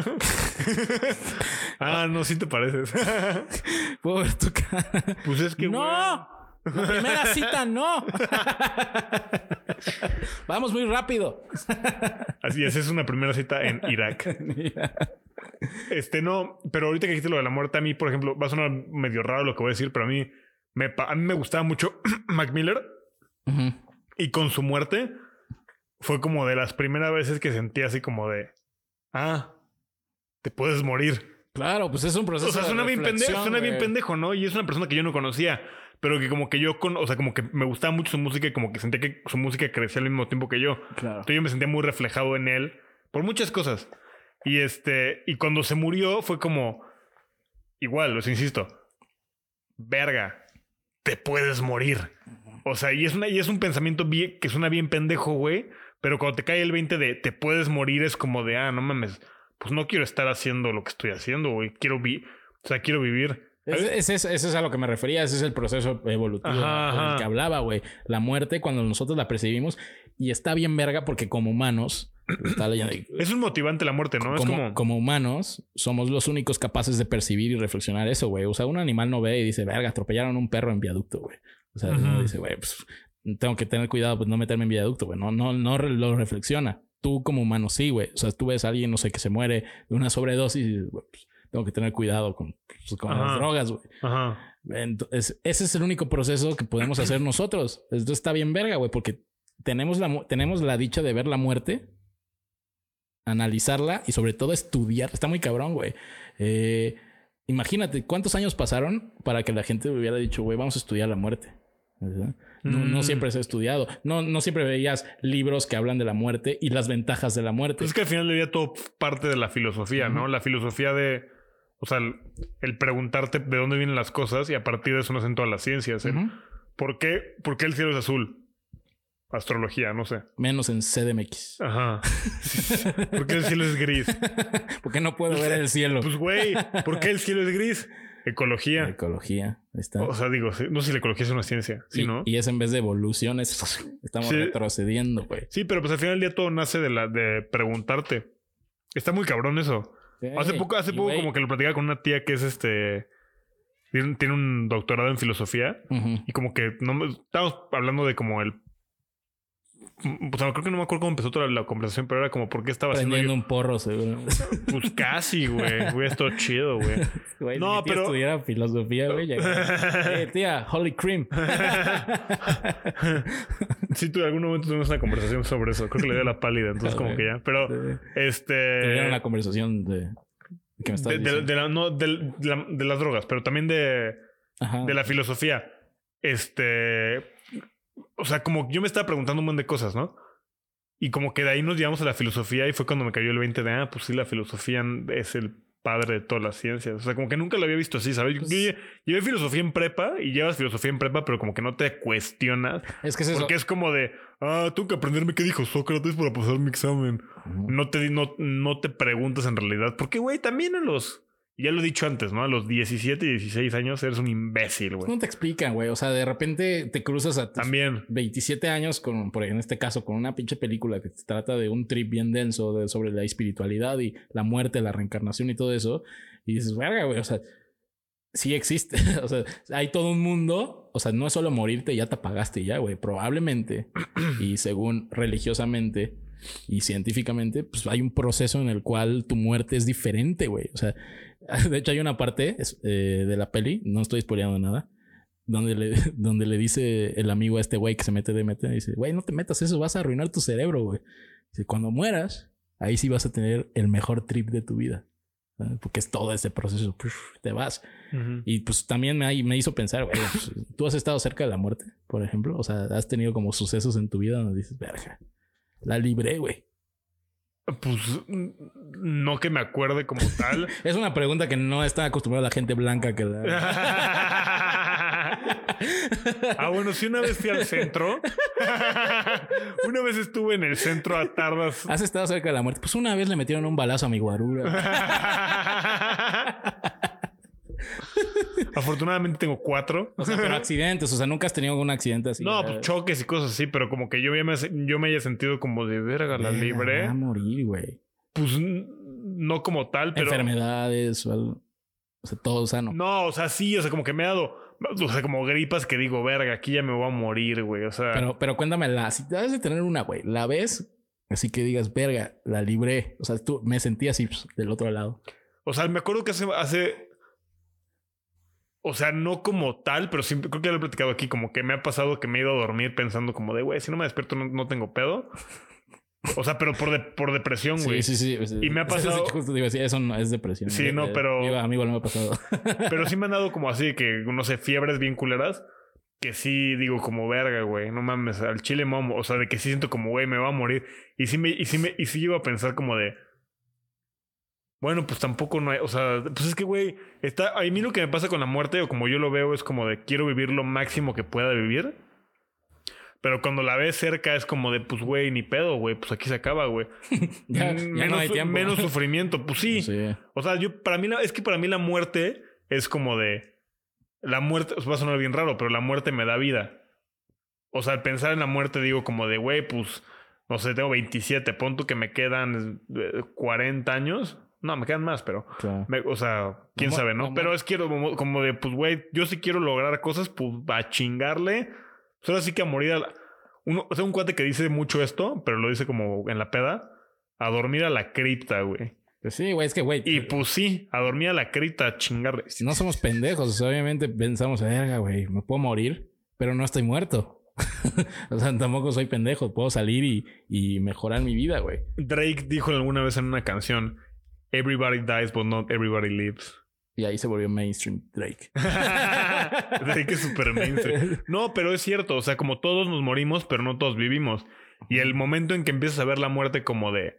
ah, no, sí te pareces.
Ver tu cara.
pues es que,
¡No! La primera cita, no. Vamos muy rápido.
Así es, es una primera cita en Irak. Este no, pero ahorita que dijiste lo de la muerte, a mí, por ejemplo, va a sonar medio raro lo que voy a decir, pero a mí me, a mí me gustaba mucho Mac Miller y con su muerte fue como de las primeras veces que sentí así como de, ah, te puedes morir.
Claro, pues es un proceso.
O sea,
de
suena bien pendejo, suena bien pendejo, ¿no? Y es una persona que yo no conocía, pero que como que yo, con, o sea, como que me gustaba mucho su música y como que sentía que su música crecía al mismo tiempo que yo.
Claro.
Entonces yo me sentía muy reflejado en él por muchas cosas. Y este, y cuando se murió fue como, igual, os insisto, verga, te puedes morir. O sea, y es, una, y es un pensamiento bien, que suena bien pendejo, güey. Pero cuando te cae el 20 de te puedes morir, es como de, ah, no mames, pues no quiero estar haciendo lo que estoy haciendo, güey. Quiero, vi o sea, quiero vivir.
Ese, ese es, ese es a lo que me refería, ese es el proceso evolutivo del que hablaba, güey. La muerte, cuando nosotros la percibimos, y está bien verga porque como humanos, está leyendo,
Es un motivante la muerte, ¿no? Es
como,
como...
humanos, somos los únicos capaces de percibir y reflexionar eso, güey. O sea, un animal no ve y dice, verga, atropellaron a un perro en viaducto, güey. O sea, dice, güey, pues tengo que tener cuidado, pues no meterme en viaducto, güey. No, no, no lo reflexiona. Tú como humano sí, güey. O sea, tú ves a alguien, no sé, que se muere de una sobredosis y dices, güey, pues, tengo que tener cuidado con, pues, con las drogas, güey.
Ajá.
Entonces, ese es el único proceso que podemos hacer nosotros. Esto está bien verga, güey, porque tenemos la, tenemos la dicha de ver la muerte, analizarla y sobre todo estudiar. Está muy cabrón, güey. Eh, imagínate, ¿cuántos años pasaron para que la gente hubiera dicho, güey, vamos a estudiar la muerte? ¿Verdad? No, no
Mm.
siempre se ha estudiado. No, no siempre veías libros que hablan de la muerte y las ventajas de la muerte.
Pues es que al final del todo parte de la filosofía, ¿no? La filosofía de... O sea, el, el preguntarte de dónde vienen las cosas y a partir de eso nacen todas las ciencias.
Ujú.
¿por, qué, ¿Por qué el cielo es azul? Astrología, no sé.
Menos en CDMX.
Ajá. ¿Por qué el cielo es gris?
Porque no puedo ver el cielo.
Pues, güey, ¿por qué el cielo es gris? Ecología.
Ecología. Ahí está.
O sea, digo, no sé si la ecología es una ciencia, ¿sí,
y,
no?
y es en vez de evolución, es- estamos
Sí.
retrocediendo, güey.
Sí, pero pues al final del día todo nace de la de preguntarte. Está muy cabrón eso. Hace poco, hace poco como que lo platicaba con una tía que es este. Tiene, un doctorado en filosofía. Y como que no estábamos hablando de como el. O sea, creo que no me acuerdo cómo empezó toda la conversación, pero era como por qué estaba haciendo
Prendiendo un porro, seguro.
Pues casi, güey. Hubiera estado chido, güey.
Güey,
No,
si mi tía
pero-
estudiara filosofía, güey. ya- Eh, tía, Holy Cream.
Sí, tú en algún momento tuvimos una conversación sobre eso. Creo que le dio la pálida, entonces como que ya. Pero,
Tuvieron
este.
una conversación de... ¿Qué me
de, de-
diciendo?
de la- no, del- de la- de las drogas, pero también de,
Ajá.
de la filosofía. Este. O sea, como yo me estaba preguntando un montón de cosas, ¿no? Y como que de ahí nos llevamos a la filosofía y fue cuando me cayó el 20 de, ah, pues sí, la filosofía es el padre de todas las ciencias. O sea, como que nunca lo había visto así, ¿sabes? Yo-
Pues-
yo lle- llevé filosofía en prepa y llevas filosofía en prepa, pero como que no te cuestionas.
Es que es eso.
Porque es como de, ah, tengo que aprenderme qué dijo Sócrates para pasar mi examen. No te, no, no te preguntas en realidad. Porque, güey, también a los. Ya lo he dicho antes, ¿no? A los 17 y 16 años eres un imbécil, güey.
No te explican, güey. O sea, de repente te cruzas a tus
También.
27 años con, por en este caso, con una pinche película que se trata de un trip bien denso de, sobre la espiritualidad y la muerte, la reencarnación y todo eso. Y dices, verga, güey, o sea, sí existe. o sea, hay todo un mundo. O sea, no es solo morirte y ya te apagaste ya, güey. Probablemente, y según religiosamente y científicamente, pues hay un proceso en el cual tu muerte es diferente, güey. O sea, de hecho hay una parte eh, de la peli, no estoy spoileando nada, donde le, donde le dice el amigo a este güey que se mete de mete, dice, güey, no te metas eso, vas a arruinar tu cerebro, güey. Dice, cuando mueras, ahí sí vas a tener el mejor trip de tu vida. ¿sabes? Porque es todo ese proceso, te vas. Y pues también me, me hizo pensar, güey, pues, tú has estado cerca de la muerte, por ejemplo. O sea, has tenido como sucesos en tu vida donde dices, verga, la libré, güey.
Pues no que me acuerde como tal.
Es una pregunta que no está acostumbrada la gente blanca que la...
ah, bueno, sí, una vez fui al centro. una vez estuve en el centro a tardas.
¿Has estado cerca de la muerte? Pues una vez le metieron un balazo a mi guarura.
Afortunadamente tengo cuatro.
O sea, pero accidentes, o sea, nunca has tenido algún accidente así.
No, pues choques y cosas así, pero como que yo ya me, yo me haya sentido como de verga la libre.
A morir, güey.
Pues no como tal, pero.
Enfermedades o algo. O sea, todo sano.
No, o sea, sí, o sea, como que me ha dado. O sea, como gripas que digo, verga, aquí ya me voy a morir, güey. O sea,
Pero, pero cuéntamela, si debes de tener una, güey, ¿la ves? Así que digas, verga, la libré. O sea, tú me sentí así pues, del otro lado.
o sea, me acuerdo que hace, hace. O sea, no como tal, pero siempre creo que ya lo he platicado aquí, como que me ha pasado que me he ido a dormir pensando como de, güey, si no me despierto no, no tengo pedo. O sea, pero por, de- por depresión, güey.
Sí, sí, sí.
Y me ha pasado-
Justo digo, sí, eso no es depresión.
Sí, no,
Eh,
pero-
a mí igual me ha pasado.
Pero sí me han dado como así, que no sé, fiebres bien culeras. Que sí digo como verga, güey. No mames, al chile momo. O sea, de que sí siento como, güey, me va a morir. Y sí me, y sí me, y sí llego a pensar como de. Bueno, pues tampoco no hay. O sea, pues es que, güey, está. A mí lo que me pasa con la muerte, o como yo lo veo, es como de quiero vivir lo máximo que pueda vivir. Pero cuando la ves cerca es como de, pues, güey, ni pedo, güey. Pues aquí se acaba, güey.
ya,
Mm,
ya
menos,
no hay
su-
tiempo.
menos sufrimiento. Pues sí.
Sí.
O sea, yo, para mí, la- es que para mí la muerte es como de. La muerte, va a sonar bien raro, pero la muerte me da vida. O sea, al pensar en la muerte digo como de, güey, pues, no sé, tengo 27, pon que me quedan eh, 40 años. No, me quedan más, pero,
Claro.
me- o sea, quién sabe, ¿no? Pero es quiero como, como de, pues, güey, yo sí quiero lograr cosas, pues, a chingarle. Solo sí que a morir a la- Uno, o sea, un cuate que dice mucho esto, pero lo dice como en la peda, a dormir a la cripta, güey.
Pues sí, güey, es que, güey.
Y pues sí, a dormir a la cripta, a chingarle.
no somos pendejos. O sea, obviamente pensamos, verga, güey, me puedo morir, pero no estoy muerto. o sea, tampoco soy pendejo. Puedo salir y, y mejorar mi vida, güey.
Drake dijo alguna vez en una canción: Everybody dies, but not everybody lives.
Y ahí se volvió mainstream Drake.
Drake es súper mainstream. No, pero es cierto. O sea, como todos nos morimos, pero no todos vivimos. Y el momento en que empiezas a ver la muerte como de.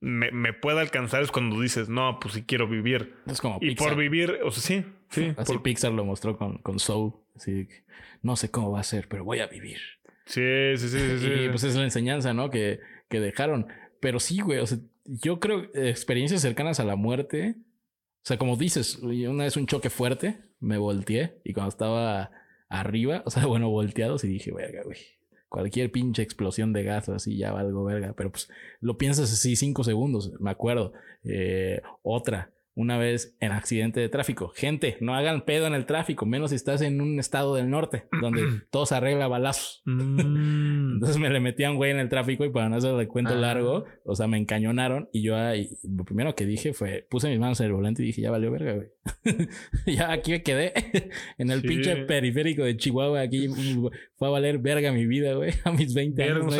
Me, me puede alcanzar es cuando dices, no, pues sí quiero vivir.
Es como
Y
Pixar.
por vivir, o sea, sí, sí.
Así
por-
Pixar lo mostró con, con Soul. Así que, no sé cómo va a ser, pero voy a vivir.
sí, sí, sí, sí, sí.
Y pues es la enseñanza, ¿no? Que, que dejaron. Pero sí, güey, o sea, yo creo eh, experiencias cercanas a la muerte. O sea, como dices, una vez un choque fuerte, me volteé y cuando estaba arriba, o sea, bueno, volteado, sí dije, verga, güey. Cualquier pinche explosión de gas así ya valgo verga. Pero pues lo piensas así cinco segundos, me acuerdo. Eh, otra, una vez en accidente de tráfico. Gente, no hagan pedo en el tráfico, menos si estás en un estado del norte, donde todo se arregla a balazos.
Mm.
Entonces me le metí a un güey en el tráfico y para no hacer el cuento
Ah.
largo, o sea, me encañonaron y yo ahí, lo primero que dije fue, puse mis manos en el volante y dije, ya valió verga, güey. ya aquí me quedé en el
Sí.
pinche periférico de Chihuahua, aquí fue a valer verga mi vida, güey, a mis 20
Verga,
años.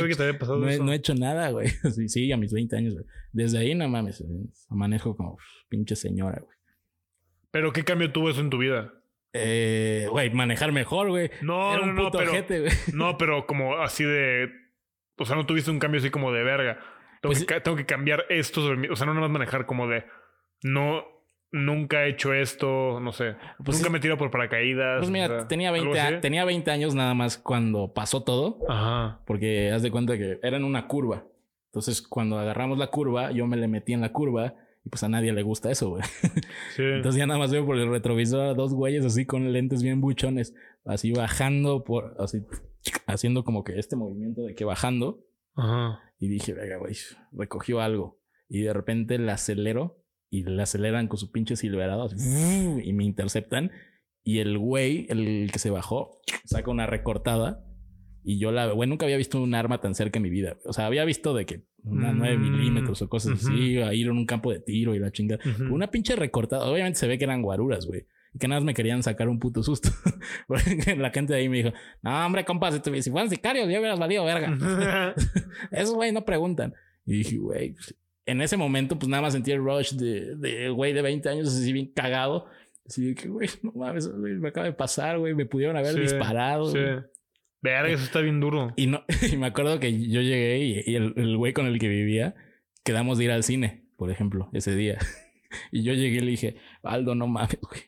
he, no he hecho nada, güey. Sí, sí, a mis 20 años, güey. Desde ahí, no mames, manejo como pinche señora, güey.
Pero ¿qué cambio tuvo eso en tu vida?
Eh, güey, manejar mejor, güey.
No,
Era un
no,
puto
pero,
ojete,
no, pero como así de... O sea, no tuviste un cambio así como de verga. Tengo,
Pues-
que, tengo que cambiar esto sobre mí. O sea, no nada más manejar como de... No, nunca he hecho esto, no sé.
Pues
nunca
es-
me he tirado por paracaídas.
Pues
o
mira,
sea,
tenía,
algo
20, a-
así.
tenía 20 años nada más cuando pasó todo.
Ajá.
Porque haz de cuenta que era en una curva. Entonces, cuando agarramos la curva, yo me le metí en la curva y pues a nadie le gusta eso, güey.
Sí.
Entonces ya nada más veo por el retrovisor a dos güeyes así con lentes bien buchones, así bajando por, así, haciendo como que este movimiento de que bajando.
Ajá.
Y dije, venga, güey, recogió algo. Y de repente le acelero y le aceleran con su pinche silverado así, y me interceptan. Y el güey, el que se bajó, saca una recortada. Y yo la, güey, nunca había visto un arma tan cerca en mi vida. O sea, había visto de que una
Mm,
9 milímetros o cosas
ujú.
así, a ir en un campo de tiro y la chingada.
Ujú.
Una pinche recortada. Obviamente se ve que eran guaruras, güey. Y que nada más me querían sacar un puto susto. Porque la gente de ahí me dijo, no, hombre, compa, si, fueran sicarios, ya hubieras valido verga. Esos güey no preguntan. Y dije, güey, pues, en ese momento, pues nada más sentí el rush de, de güey de 20 años, así bien cagado. Así que, güey, no mames, güey, me acaba de pasar, güey, me pudieron haber
Sí,
disparado.
Sí. Verga, eso está bien duro.
Y, no, y me acuerdo que yo llegué y, y el, el güey con el que vivía, quedamos de ir al cine, por ejemplo, ese día. Y yo llegué y le dije, Aldo, no mames, güey.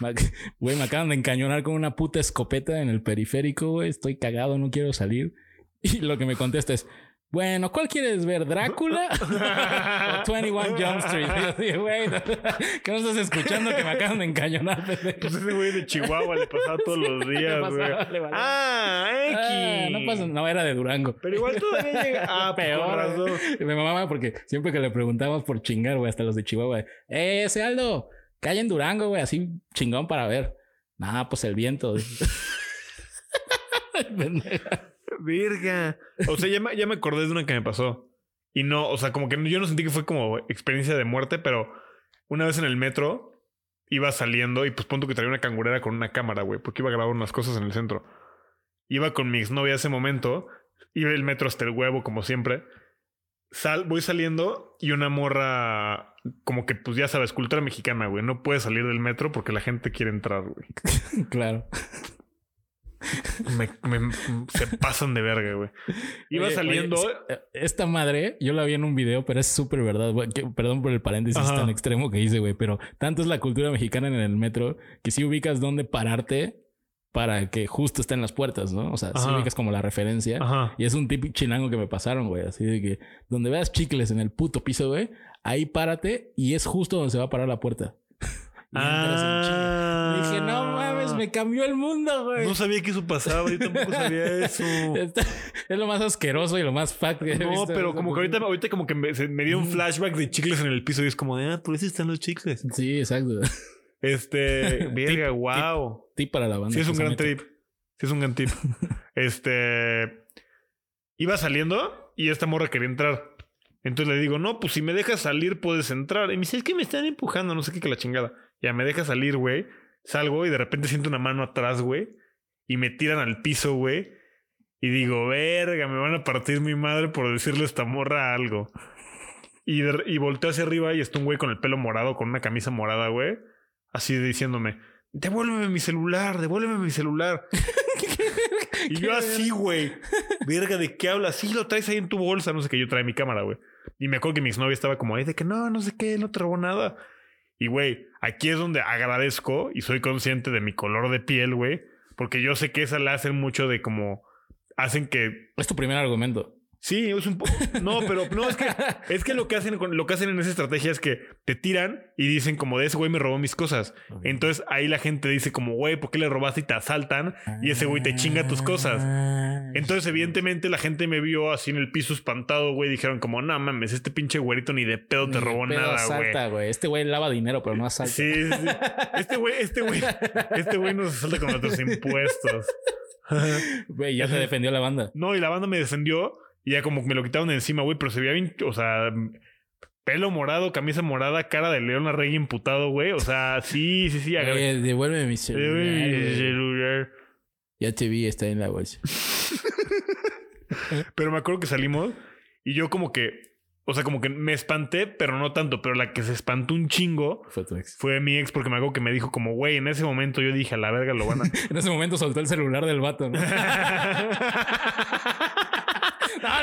Güey, me acaban de encañonar con una puta escopeta en el periférico, güey. Estoy cagado, no quiero salir. Y lo que me contesta es, bueno, ¿cuál quieres ver? ¿Drácula? o 21 Jump Street. Y yo güey, ¿qué no estás escuchando que me acaban de encañonar, pendejo?
Pues ese güey de Chihuahua le pasaba todos los días, güey.
valía.
Ah, X.
Ah, no pasa, no era de Durango.
Pero igual todavía llega. Ah, pues,
Peor.
razón.
Me mamaba porque siempre que le preguntamos por chingar, güey, hasta los de Chihuahua, eh, ese Aldo, calle en Durango, güey, así chingón para ver. Nah, pues el viento. Pendeja.
Virga. O sea, ya me, ya me acordé de una que me pasó. Y no, o sea, como que yo no sentí que fue como experiencia de muerte, pero una vez en el metro iba saliendo y pues punto que traía una cangurera con una cámara, güey, porque iba a grabar unas cosas en el centro. Iba con mi exnovia ese momento, iba el metro hasta el huevo, como siempre. sal, voy saliendo y una morra, como que pues ya sabes, cultura mexicana, güey. No puede salir del metro porque la gente quiere entrar, güey.
claro.
Me, me- se pasan de verga, güey. Iba
Oye,
saliendo.
oye, es- esta madre, yo la vi en un video, pero es súper verdad. güey, que- perdón por el paréntesis
Ajá.
tan extremo que hice, güey. Pero tanto es la cultura mexicana en el metro que si ubicas dónde pararte para que justo estén las puertas, ¿no? O sea, si ubicas como la referencia.
Ajá.
Y es un tip chilango que me pasaron, güey. Así de que donde veas chicles en el puto piso, güey, ahí párate y es justo donde se va a parar la puerta. En.
Ah.
Dije, no mames, me cambió el mundo, güey.
No sabía que eso pasaba. Yo tampoco sabía eso.
Está- es lo más asqueroso y lo más fact que he
No,
visto.
pero como que ahorita, ahorita como que me, se- me dio un flashback de chicles en el piso y es como de, ah, por eso están los chicles.
Sí, exacto.
Este, verga, wow.
Tip para la banda.
Sí, es un gran trip. Sí, es un gran tip. este. Iba saliendo y esta morra quería entrar. Entonces le digo, no, pues si me dejas salir, puedes entrar. Y me dice, es que me están empujando, no sé qué que la chingada. Ya me deja salir, güey. Salgo y de repente siento una mano atrás, güey. Y me tiran al piso, güey. Y digo, verga, me van a partir mi madre por decirle a esta morra algo. Y, de- y volteo hacia arriba y está un güey con el pelo morado, con una camisa morada, güey. Así diciéndome, devuélveme mi celular, devuélveme mi celular. y yo así, güey. Verga, ¿de qué hablas? Sí, lo traes ahí en tu bolsa. No sé qué, yo trae mi cámara, güey. Y me acuerdo que mi exnovia estaba como ahí de que no, no sé qué, no te robó nada. Y, güey, aquí es donde agradezco y soy consciente de mi color de piel, güey. Porque yo sé que esa la hacen mucho de como... Hacen que
Es tu primer argumento.
Sí, es un poco. No, pero no, es que, es que lo que hacen con, lo que hacen en esa estrategia es que te tiran y dicen como de ese güey me robó mis cosas. Entonces ahí la gente dice como, güey, ¿por qué le robaste y te asaltan? Y ese güey te chinga tus cosas.
Ah.
Entonces, evidentemente, la gente me vio así en el piso espantado, güey. Dijeron como, no mames, este pinche güerito ni de pedo te
Ni
robó
pedo
nada, güey.
asalta, güey. Este güey lava dinero, pero no asalta.
Sí, sí, sí. Este güey, este güey, este güey nos asalta con nuestros impuestos.
Güey, ya te defendió la banda.
No, y la banda me defendió y ya como que me lo quitaron de encima, güey, pero se veía bien, o sea, pelo morado, camisa morada, cara de León Arregui imputado, güey. O sea, sí, sí, sí. agarré-
Eh, devuélveme mi celular.
Mi
güey.
celular.
Ya te vi, está en la bolsa.
Pero me acuerdo que salimos y yo como que, o sea, como que me espanté, pero no tanto, pero la que se espantó un chingo
Fue tu ex.
fue mi ex porque me acuerdo que me dijo como, güey, en ese momento yo dije, a la verga lo van a...
En ese momento soltó el celular del vato, ¿no?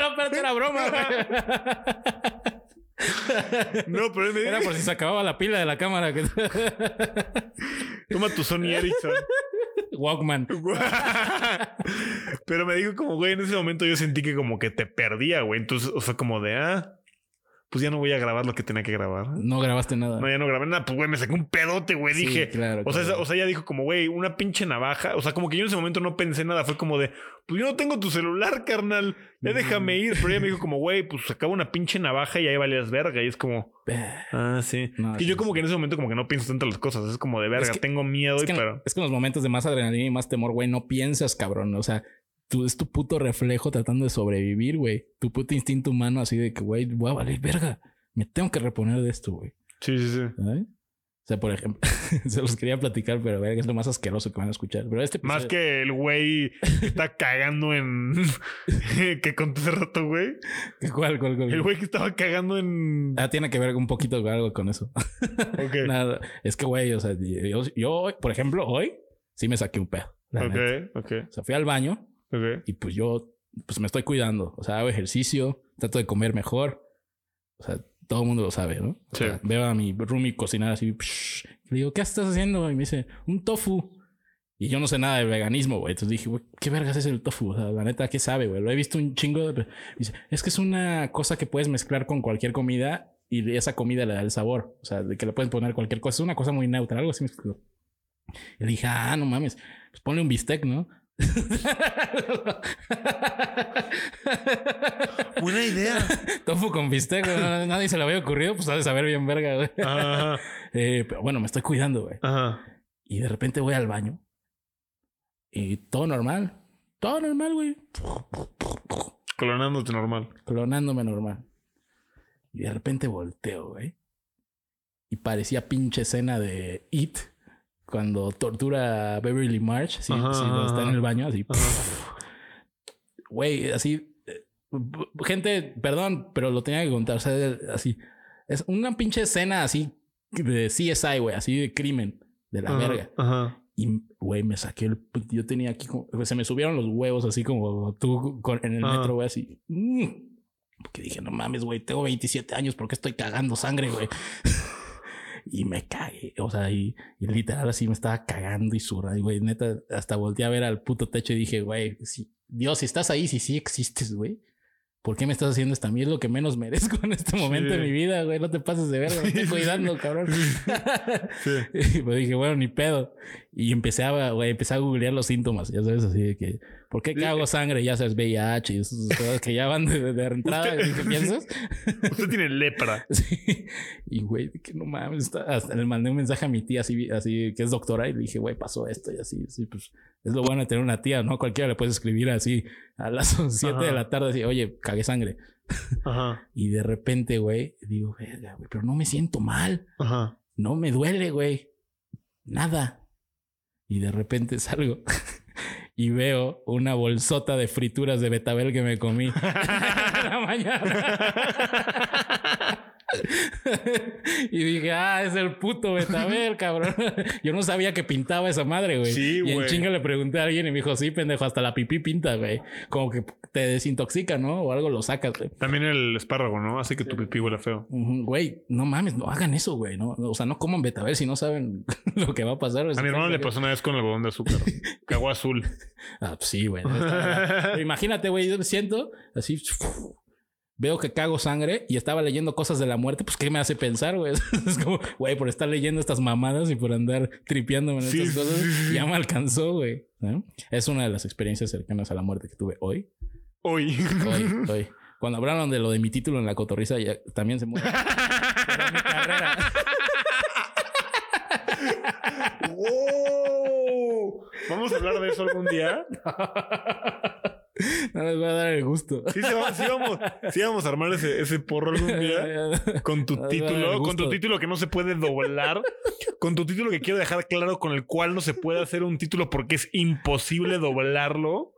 No, no, espérate, era broma, güey.
no, pero él me
Era
dijo,
por si se acababa la pila de la cámara. que-
toma tu Sony Ericsson.
Walkman.
Pero me dijo como, güey, en ese momento yo sentí que como que te perdía, güey. Entonces, o sea, como de, ah, pues ya no voy a grabar lo que tenía que grabar.
No grabaste nada.
No, ya no grabé nada. Pues, güey, me saqué un pedote, güey.
Sí,
Dije,
claro,
o sea, o sea, ella dijo como, güey, una pinche navaja. O sea, como que yo en ese momento no pensé nada. Fue como de, pues yo no tengo tu celular, carnal. Ya déjame ir. Pero ella me dijo como, güey, pues sacaba una pinche navaja y ahí valías verga. Y es como, ah, sí.
No, sí,
yo como que en ese momento como que no pienso tanto las cosas. Es como de verga,
que-
tengo miedo,
Es
y
que,
pero...
es que en los momentos de más adrenalina y más temor, güey, no piensas, cabrón. O sea, tú, es tu puto reflejo tratando de sobrevivir, güey. Tu puto instinto humano así de que, güey, voy a valer verga. Me tengo que reponer de esto, güey.
Sí, sí, sí.
¿Sabes? O sea, por ejemplo, se los quería platicar, pero verga, es lo más asqueroso que van a escuchar. Pero este
Más
episodio-
que el güey que está cagando en... que conté hace rato, güey.
¿Cuál, cuál, cuál?
El güey que estaba cagando en...
Ah, tiene que ver un poquito con algo con eso.
Ok.
Nada, es que, güey, o sea, yo, yo por ejemplo, hoy sí me saqué un pedo. la neta.
Ok, ok,
O sea, fui al baño
ok.
y pues yo, pues me estoy cuidando. O sea, hago ejercicio, trato de comer mejor. O sea, todo el mundo lo sabe, ¿no? O
Sí.
sea, veo a mi roomie cocinar así. psh, le digo, ¿qué estás haciendo? Y me dice, un tofu. Y yo no sé nada de veganismo, güey. Entonces dije, güey, ¿qué vergas es el tofu? O sea, la neta, ¿qué sabe, güey? Lo he visto un chingo. De... Dice, es que es una cosa que puedes mezclar con cualquier comida y esa comida le da el sabor. O sea, de que le puedes poner cualquier cosa. Es una cosa muy neutra, algo así me explicó. Y le dije, ah, no mames, pues ponle un bistec, ¿no?
Buena idea.
Tofu con bistec, güey. Nadie se le había ocurrido, pues ha de saber bien verga, güey.
Ajá,
Eh, pero bueno, me estoy cuidando, güey.
ajá.
Y de repente voy al baño. Y todo normal. Todo normal, güey.
Clonándote normal.
Clonándome normal. Y de repente volteo, güey. Y parecía pinche escena de It. Cuando tortura a Beverly March. Sí,
Ajá,
sí, cuando está en
ajá.
el baño, así.
Ajá.
Güey, así. eh, gente, perdón, pero lo tenía que contar. O sea, así. Es una pinche escena así de CSI, güey, así de crimen, de la verga.
Ajá.
Y, güey, me saqué el. Yo tenía aquí. Se me subieron los huevos así como tú en el metro, güey, así. Mm. Porque dije, no mames, güey, tengo 27 años, ¿por qué estoy cagando sangre, güey? Y me cagué, o sea, y, literal así me estaba cagando y surra, y güey, neta, hasta volteé a ver al puto techo y dije, güey, si, Dios, si estás ahí, si sí existes, güey. ¿por qué me estás haciendo esta mierda? Es lo que menos merezco en este momento de mi vida, güey. No te pases de verga, me estoy cuidando, cabrón. Sí. y pues dije, bueno, ni pedo. Y empecé a, güey, empecé a googlear los síntomas, ya sabes, así de que, ¿por qué cago sangre? Ya sabes, VIH y esas cosas que ya van de, de entrada. ¿Qué piensas?
Usted tiene lepra.
sí. Y, güey, que no mames, hasta le mandé un mensaje a mi tía así, así que es doctora y le dije, güey, pasó esto y así, así, pues es lo bueno de tener una tía, ¿no? Cualquiera le puedes escribir así a las 7 de la tarde, así, oye, cagué sangre. Ajá. y de repente, güey, digo, verga, güey, pero no me siento mal. Ajá. No me duele, güey. Nada. Y de repente salgo y veo una bolsota de frituras de betabel que me comí la mañana. y dije, ah, es el puto Betabel, cabrón. Yo no sabía que pintaba esa madre, güey. Sí, y en chinga le pregunté a alguien y me dijo, sí, pendejo, hasta la pipí pinta, güey. Como que te desintoxica, ¿no? O algo lo sacas, güey.
También el espárrago, ¿no? Hace que tu pipí huela feo.
Güey, no mames, no hagan eso, güey. ¿no? O sea, no coman Betabel si no saben lo que va a pasar.
A mi hermano le pasó una vez con el algodón de azúcar. Cagó azul.
Ah, pues sí, güey. Imagínate, güey, yo me siento así veo que cago sangre y estaba leyendo cosas de la muerte, pues ¿qué me hace pensar, güey? es como, güey, por estar leyendo estas mamadas y por andar tripeándome en estas cosas, ya me alcanzó, güey. Es una de las experiencias cercanas a la muerte que tuve hoy.
Hoy.
Hoy, hoy. Cuando hablaron de lo de mi título en la cotorriza, ya también se muere. Pero mi carrera.
¿Vamos a hablar de eso algún día?
No les voy a dar el gusto.
Sí, sí, vamos, a armar ese, porro algún día con tu título, con tu título que no se puede doblar, con tu título que quiero dejar claro con el cual no se puede hacer un título porque es imposible doblarlo.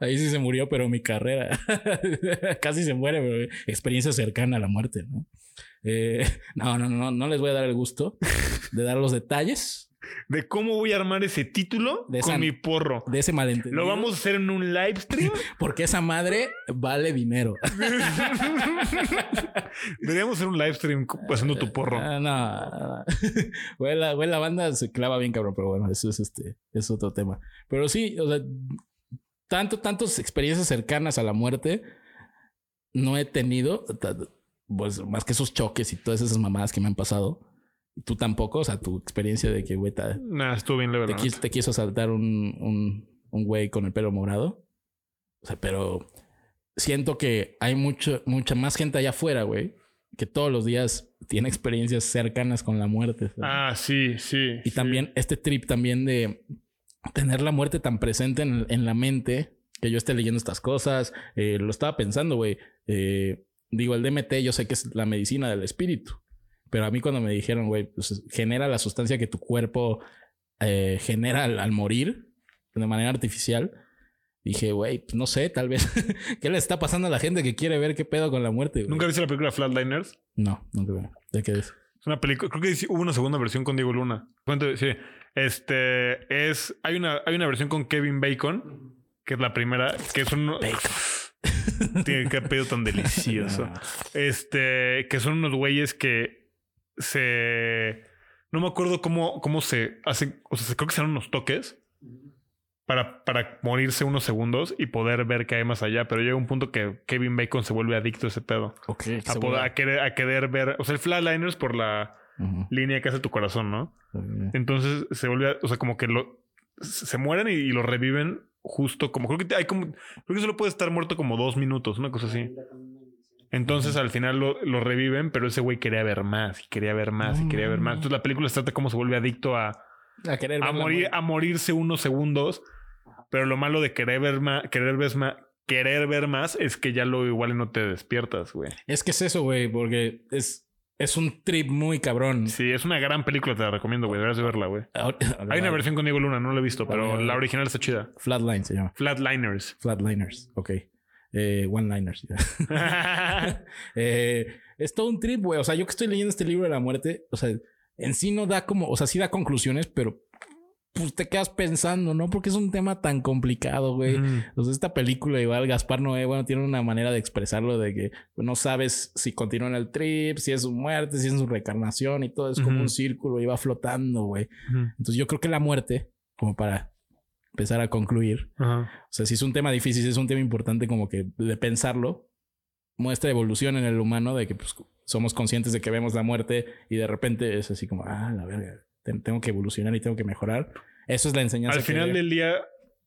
Ahí sí se murió, pero mi carrera casi se muere, pero experiencia cercana a la muerte, ¿no? Eh, no, no, no, no les voy a dar el gusto de dar los detalles
de cómo voy a armar ese título con mi porro.
De ese malentendido.
Lo vamos a hacer en un live stream.
Porque esa madre vale dinero.
Deberíamos hacer un live stream haciendo tu porro.
Ah, no. Güey, la, la, banda se clava bien, cabrón, pero bueno, eso es este, es otro tema. Pero sí, o sea, tanto, tantas experiencias cercanas a la muerte no he tenido, pues más que esos choques y todas esas mamadas que me han pasado Tú tampoco, o sea, tu experiencia de que, güey,
Nah, estuvo bien
te, quiso, te quiso saltar un, un, un güey con el pelo morado. O sea, pero siento que hay mucho, mucha más gente allá afuera, güey, que todos los días tiene experiencias cercanas con la muerte.
Ah, sí, sí.
Y también este trip también de tener la muerte tan presente en, en la mente, que yo esté leyendo estas cosas, eh, lo estaba pensando, güey. Eh, digo, el DMT yo sé que es la medicina del espíritu. Pero a mí cuando me dijeron, güey, pues genera la sustancia que tu cuerpo eh, genera al, morir de manera artificial, dije, güey, pues no sé, tal vez. ¿Qué le está pasando a la gente que quiere ver qué pedo con la muerte?
¿Nunca viste la película Flatliners?
No, nunca. ¿De qué es?
Es una película, creo que hubo una segunda versión con Diego Luna. Sí, este es, hay una, hay una versión con Kevin Bacon, que es la primera, que es un... Bacon. Tiene que pedo tan delicioso. Este, que son unos güeyes que se. No me acuerdo cómo, cómo se hacen. O sea, creo que se dan unos toques para, para morirse unos segundos y poder ver qué hay más allá. Pero llega un punto que Kevin Bacon se vuelve adicto a ese pedo.
Ok.
A, poder, a, querer, a querer ver. O sea, el flatliners por la línea que hace tu corazón, ¿no? Entonces se vuelve. O sea, como que lo. Se mueren y, lo reviven justo como. Creo que hay como. Creo que solo puede estar muerto como dos minutos, una cosa así. Entonces al final lo, reviven, pero ese güey quería ver más y quería ver más y quería ver más. Entonces la película se trata de cómo se vuelve adicto a,
a, querer
a, morir, a morirse unos segundos. Pero lo malo de querer ver más, querer ver más, querer ver más es que ya lo igual no te despiertas, güey.
Es que es eso, güey, porque es, es un trip muy cabrón.
Sí, es una gran película, te la recomiendo, güey. Deberías de verla, güey. Hay una versión con Diego Luna, no la he visto, pero la original está chida.
Flatline se llama.
Flatliners.
Flatliners, ok. Eh, one-liners. eh, es todo un trip, güey. O sea, yo que estoy leyendo este libro de la muerte, o sea, en sí no da como, o sea, sí da conclusiones, pero pues te quedas pensando, ¿no? Porque es un tema tan complicado, güey.
Mm.
O sea, esta película igual Gaspar Noé, bueno, tiene una manera de expresarlo de que no sabes si continúa en el trip, si es su muerte, si es su reencarnación y todo es como un círculo y va flotando, güey. Entonces yo creo que la muerte, como para empezar a concluir,
Ajá.
o sea, si es un tema difícil, si es un tema importante como que de pensarlo, muestra evolución en el humano de que pues, somos conscientes de que vemos la muerte y de repente es así como, ah, la verga, te- tengo que evolucionar y tengo que mejorar. Eso es la enseñanza.
Al final del día,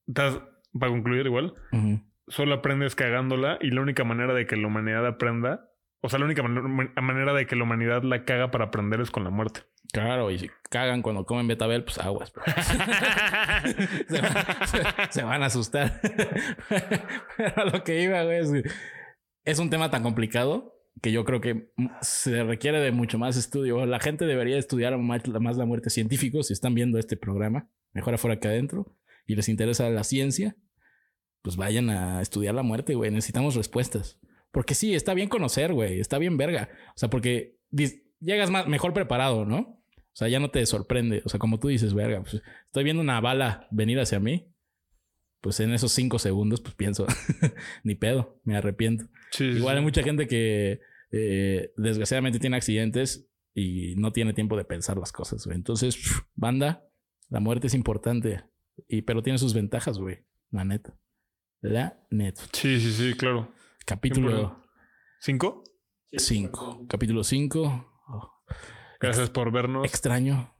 das- para concluir igual,
Ujú.
solo aprendes cagándola y la única manera de que la humanidad aprenda, o sea, la única man- manera de que la humanidad la caga para aprender es con la muerte.
Claro, y si cagan cuando comen betabel, pues aguas. se, van, se- se van a asustar. Pero lo que iba, güey, es, es un tema tan complicado que yo creo que se requiere de mucho más estudio. La gente debería estudiar más, más la muerte. Científicos, si están viendo este programa, mejor afuera que adentro, y les interesa la ciencia, pues vayan a estudiar la muerte, güey. Necesitamos respuestas. Porque sí, está bien conocer, güey. Está bien verga. O sea, porque llegas más, mejor preparado, ¿no? O sea, ya no te sorprende. O sea, como tú dices, verga, pues, estoy viendo una bala venir hacia mí. Pues en esos cinco segundos, pues pienso, ni pedo, me arrepiento.
Sí,
Igual
sí.
hay mucha gente que eh, desgraciadamente tiene accidentes y no tiene tiempo de pensar las cosas, güey. Entonces, banda, la muerte es importante, y, pero tiene sus ventajas, güey. La neta. La neta.
Sí, sí, sí, claro.
Capítulo
¿Cinco?
5. Capítulo 5.
Gracias por vernos.
Extraño.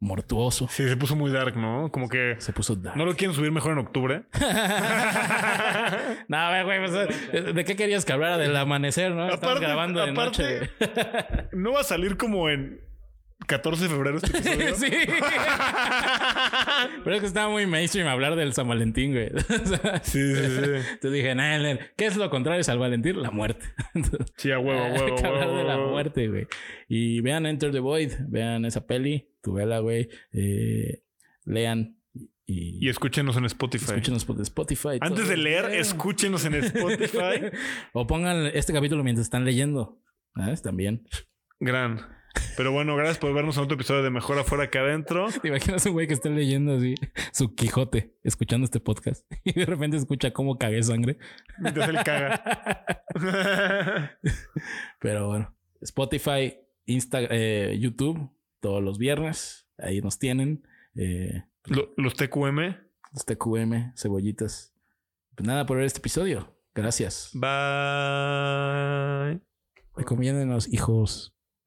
Mortuoso.
Sí, se puso muy dark, ¿no? Como que
Se puso dark.
no lo quieren subir mejor en octubre.
no, a ver, güey, pues, ¿de qué querías que hablara? Del amanecer, ¿no? Estamos grabando de
aparte-
noche.
No va a salir como en 14 de febrero este episodio.
sí. Pero es que estaba muy mainstream hablar del San Valentín, güey. O sea,
Sí, sí, sí.
Te dije, nah, nah, ¿qué es lo contrario de San Valentín? La muerte.
Sí, a huevo, a huevo,
Hay que hablar
huevo,
de la muerte, güey. Y vean Enter the Void, vean esa peli, tu vela, güey. Eh, lean y,
Y escúchenos en Spotify.
escúchenos por Spotify.
Antes
todo
de leer, escúchenos en Spotify.
o pongan este capítulo mientras están leyendo. ¿Sabes? También.
Gran. Pero bueno, gracias por vernos en otro episodio de Mejor Afuera que Adentro.
¿Te imaginas un güey que esté leyendo así su Quijote, escuchando este podcast y de repente escucha cómo cagué sangre?
Mientras él caga.
Pero bueno, Spotify, Instagram, YouTube, todos los viernes. Ahí nos tienen. Eh,
Lo- Los TQM.
los TQM, cebollitas. Pues nada por ver este episodio. Gracias.
Bye.
Recomiéndenos, hijos.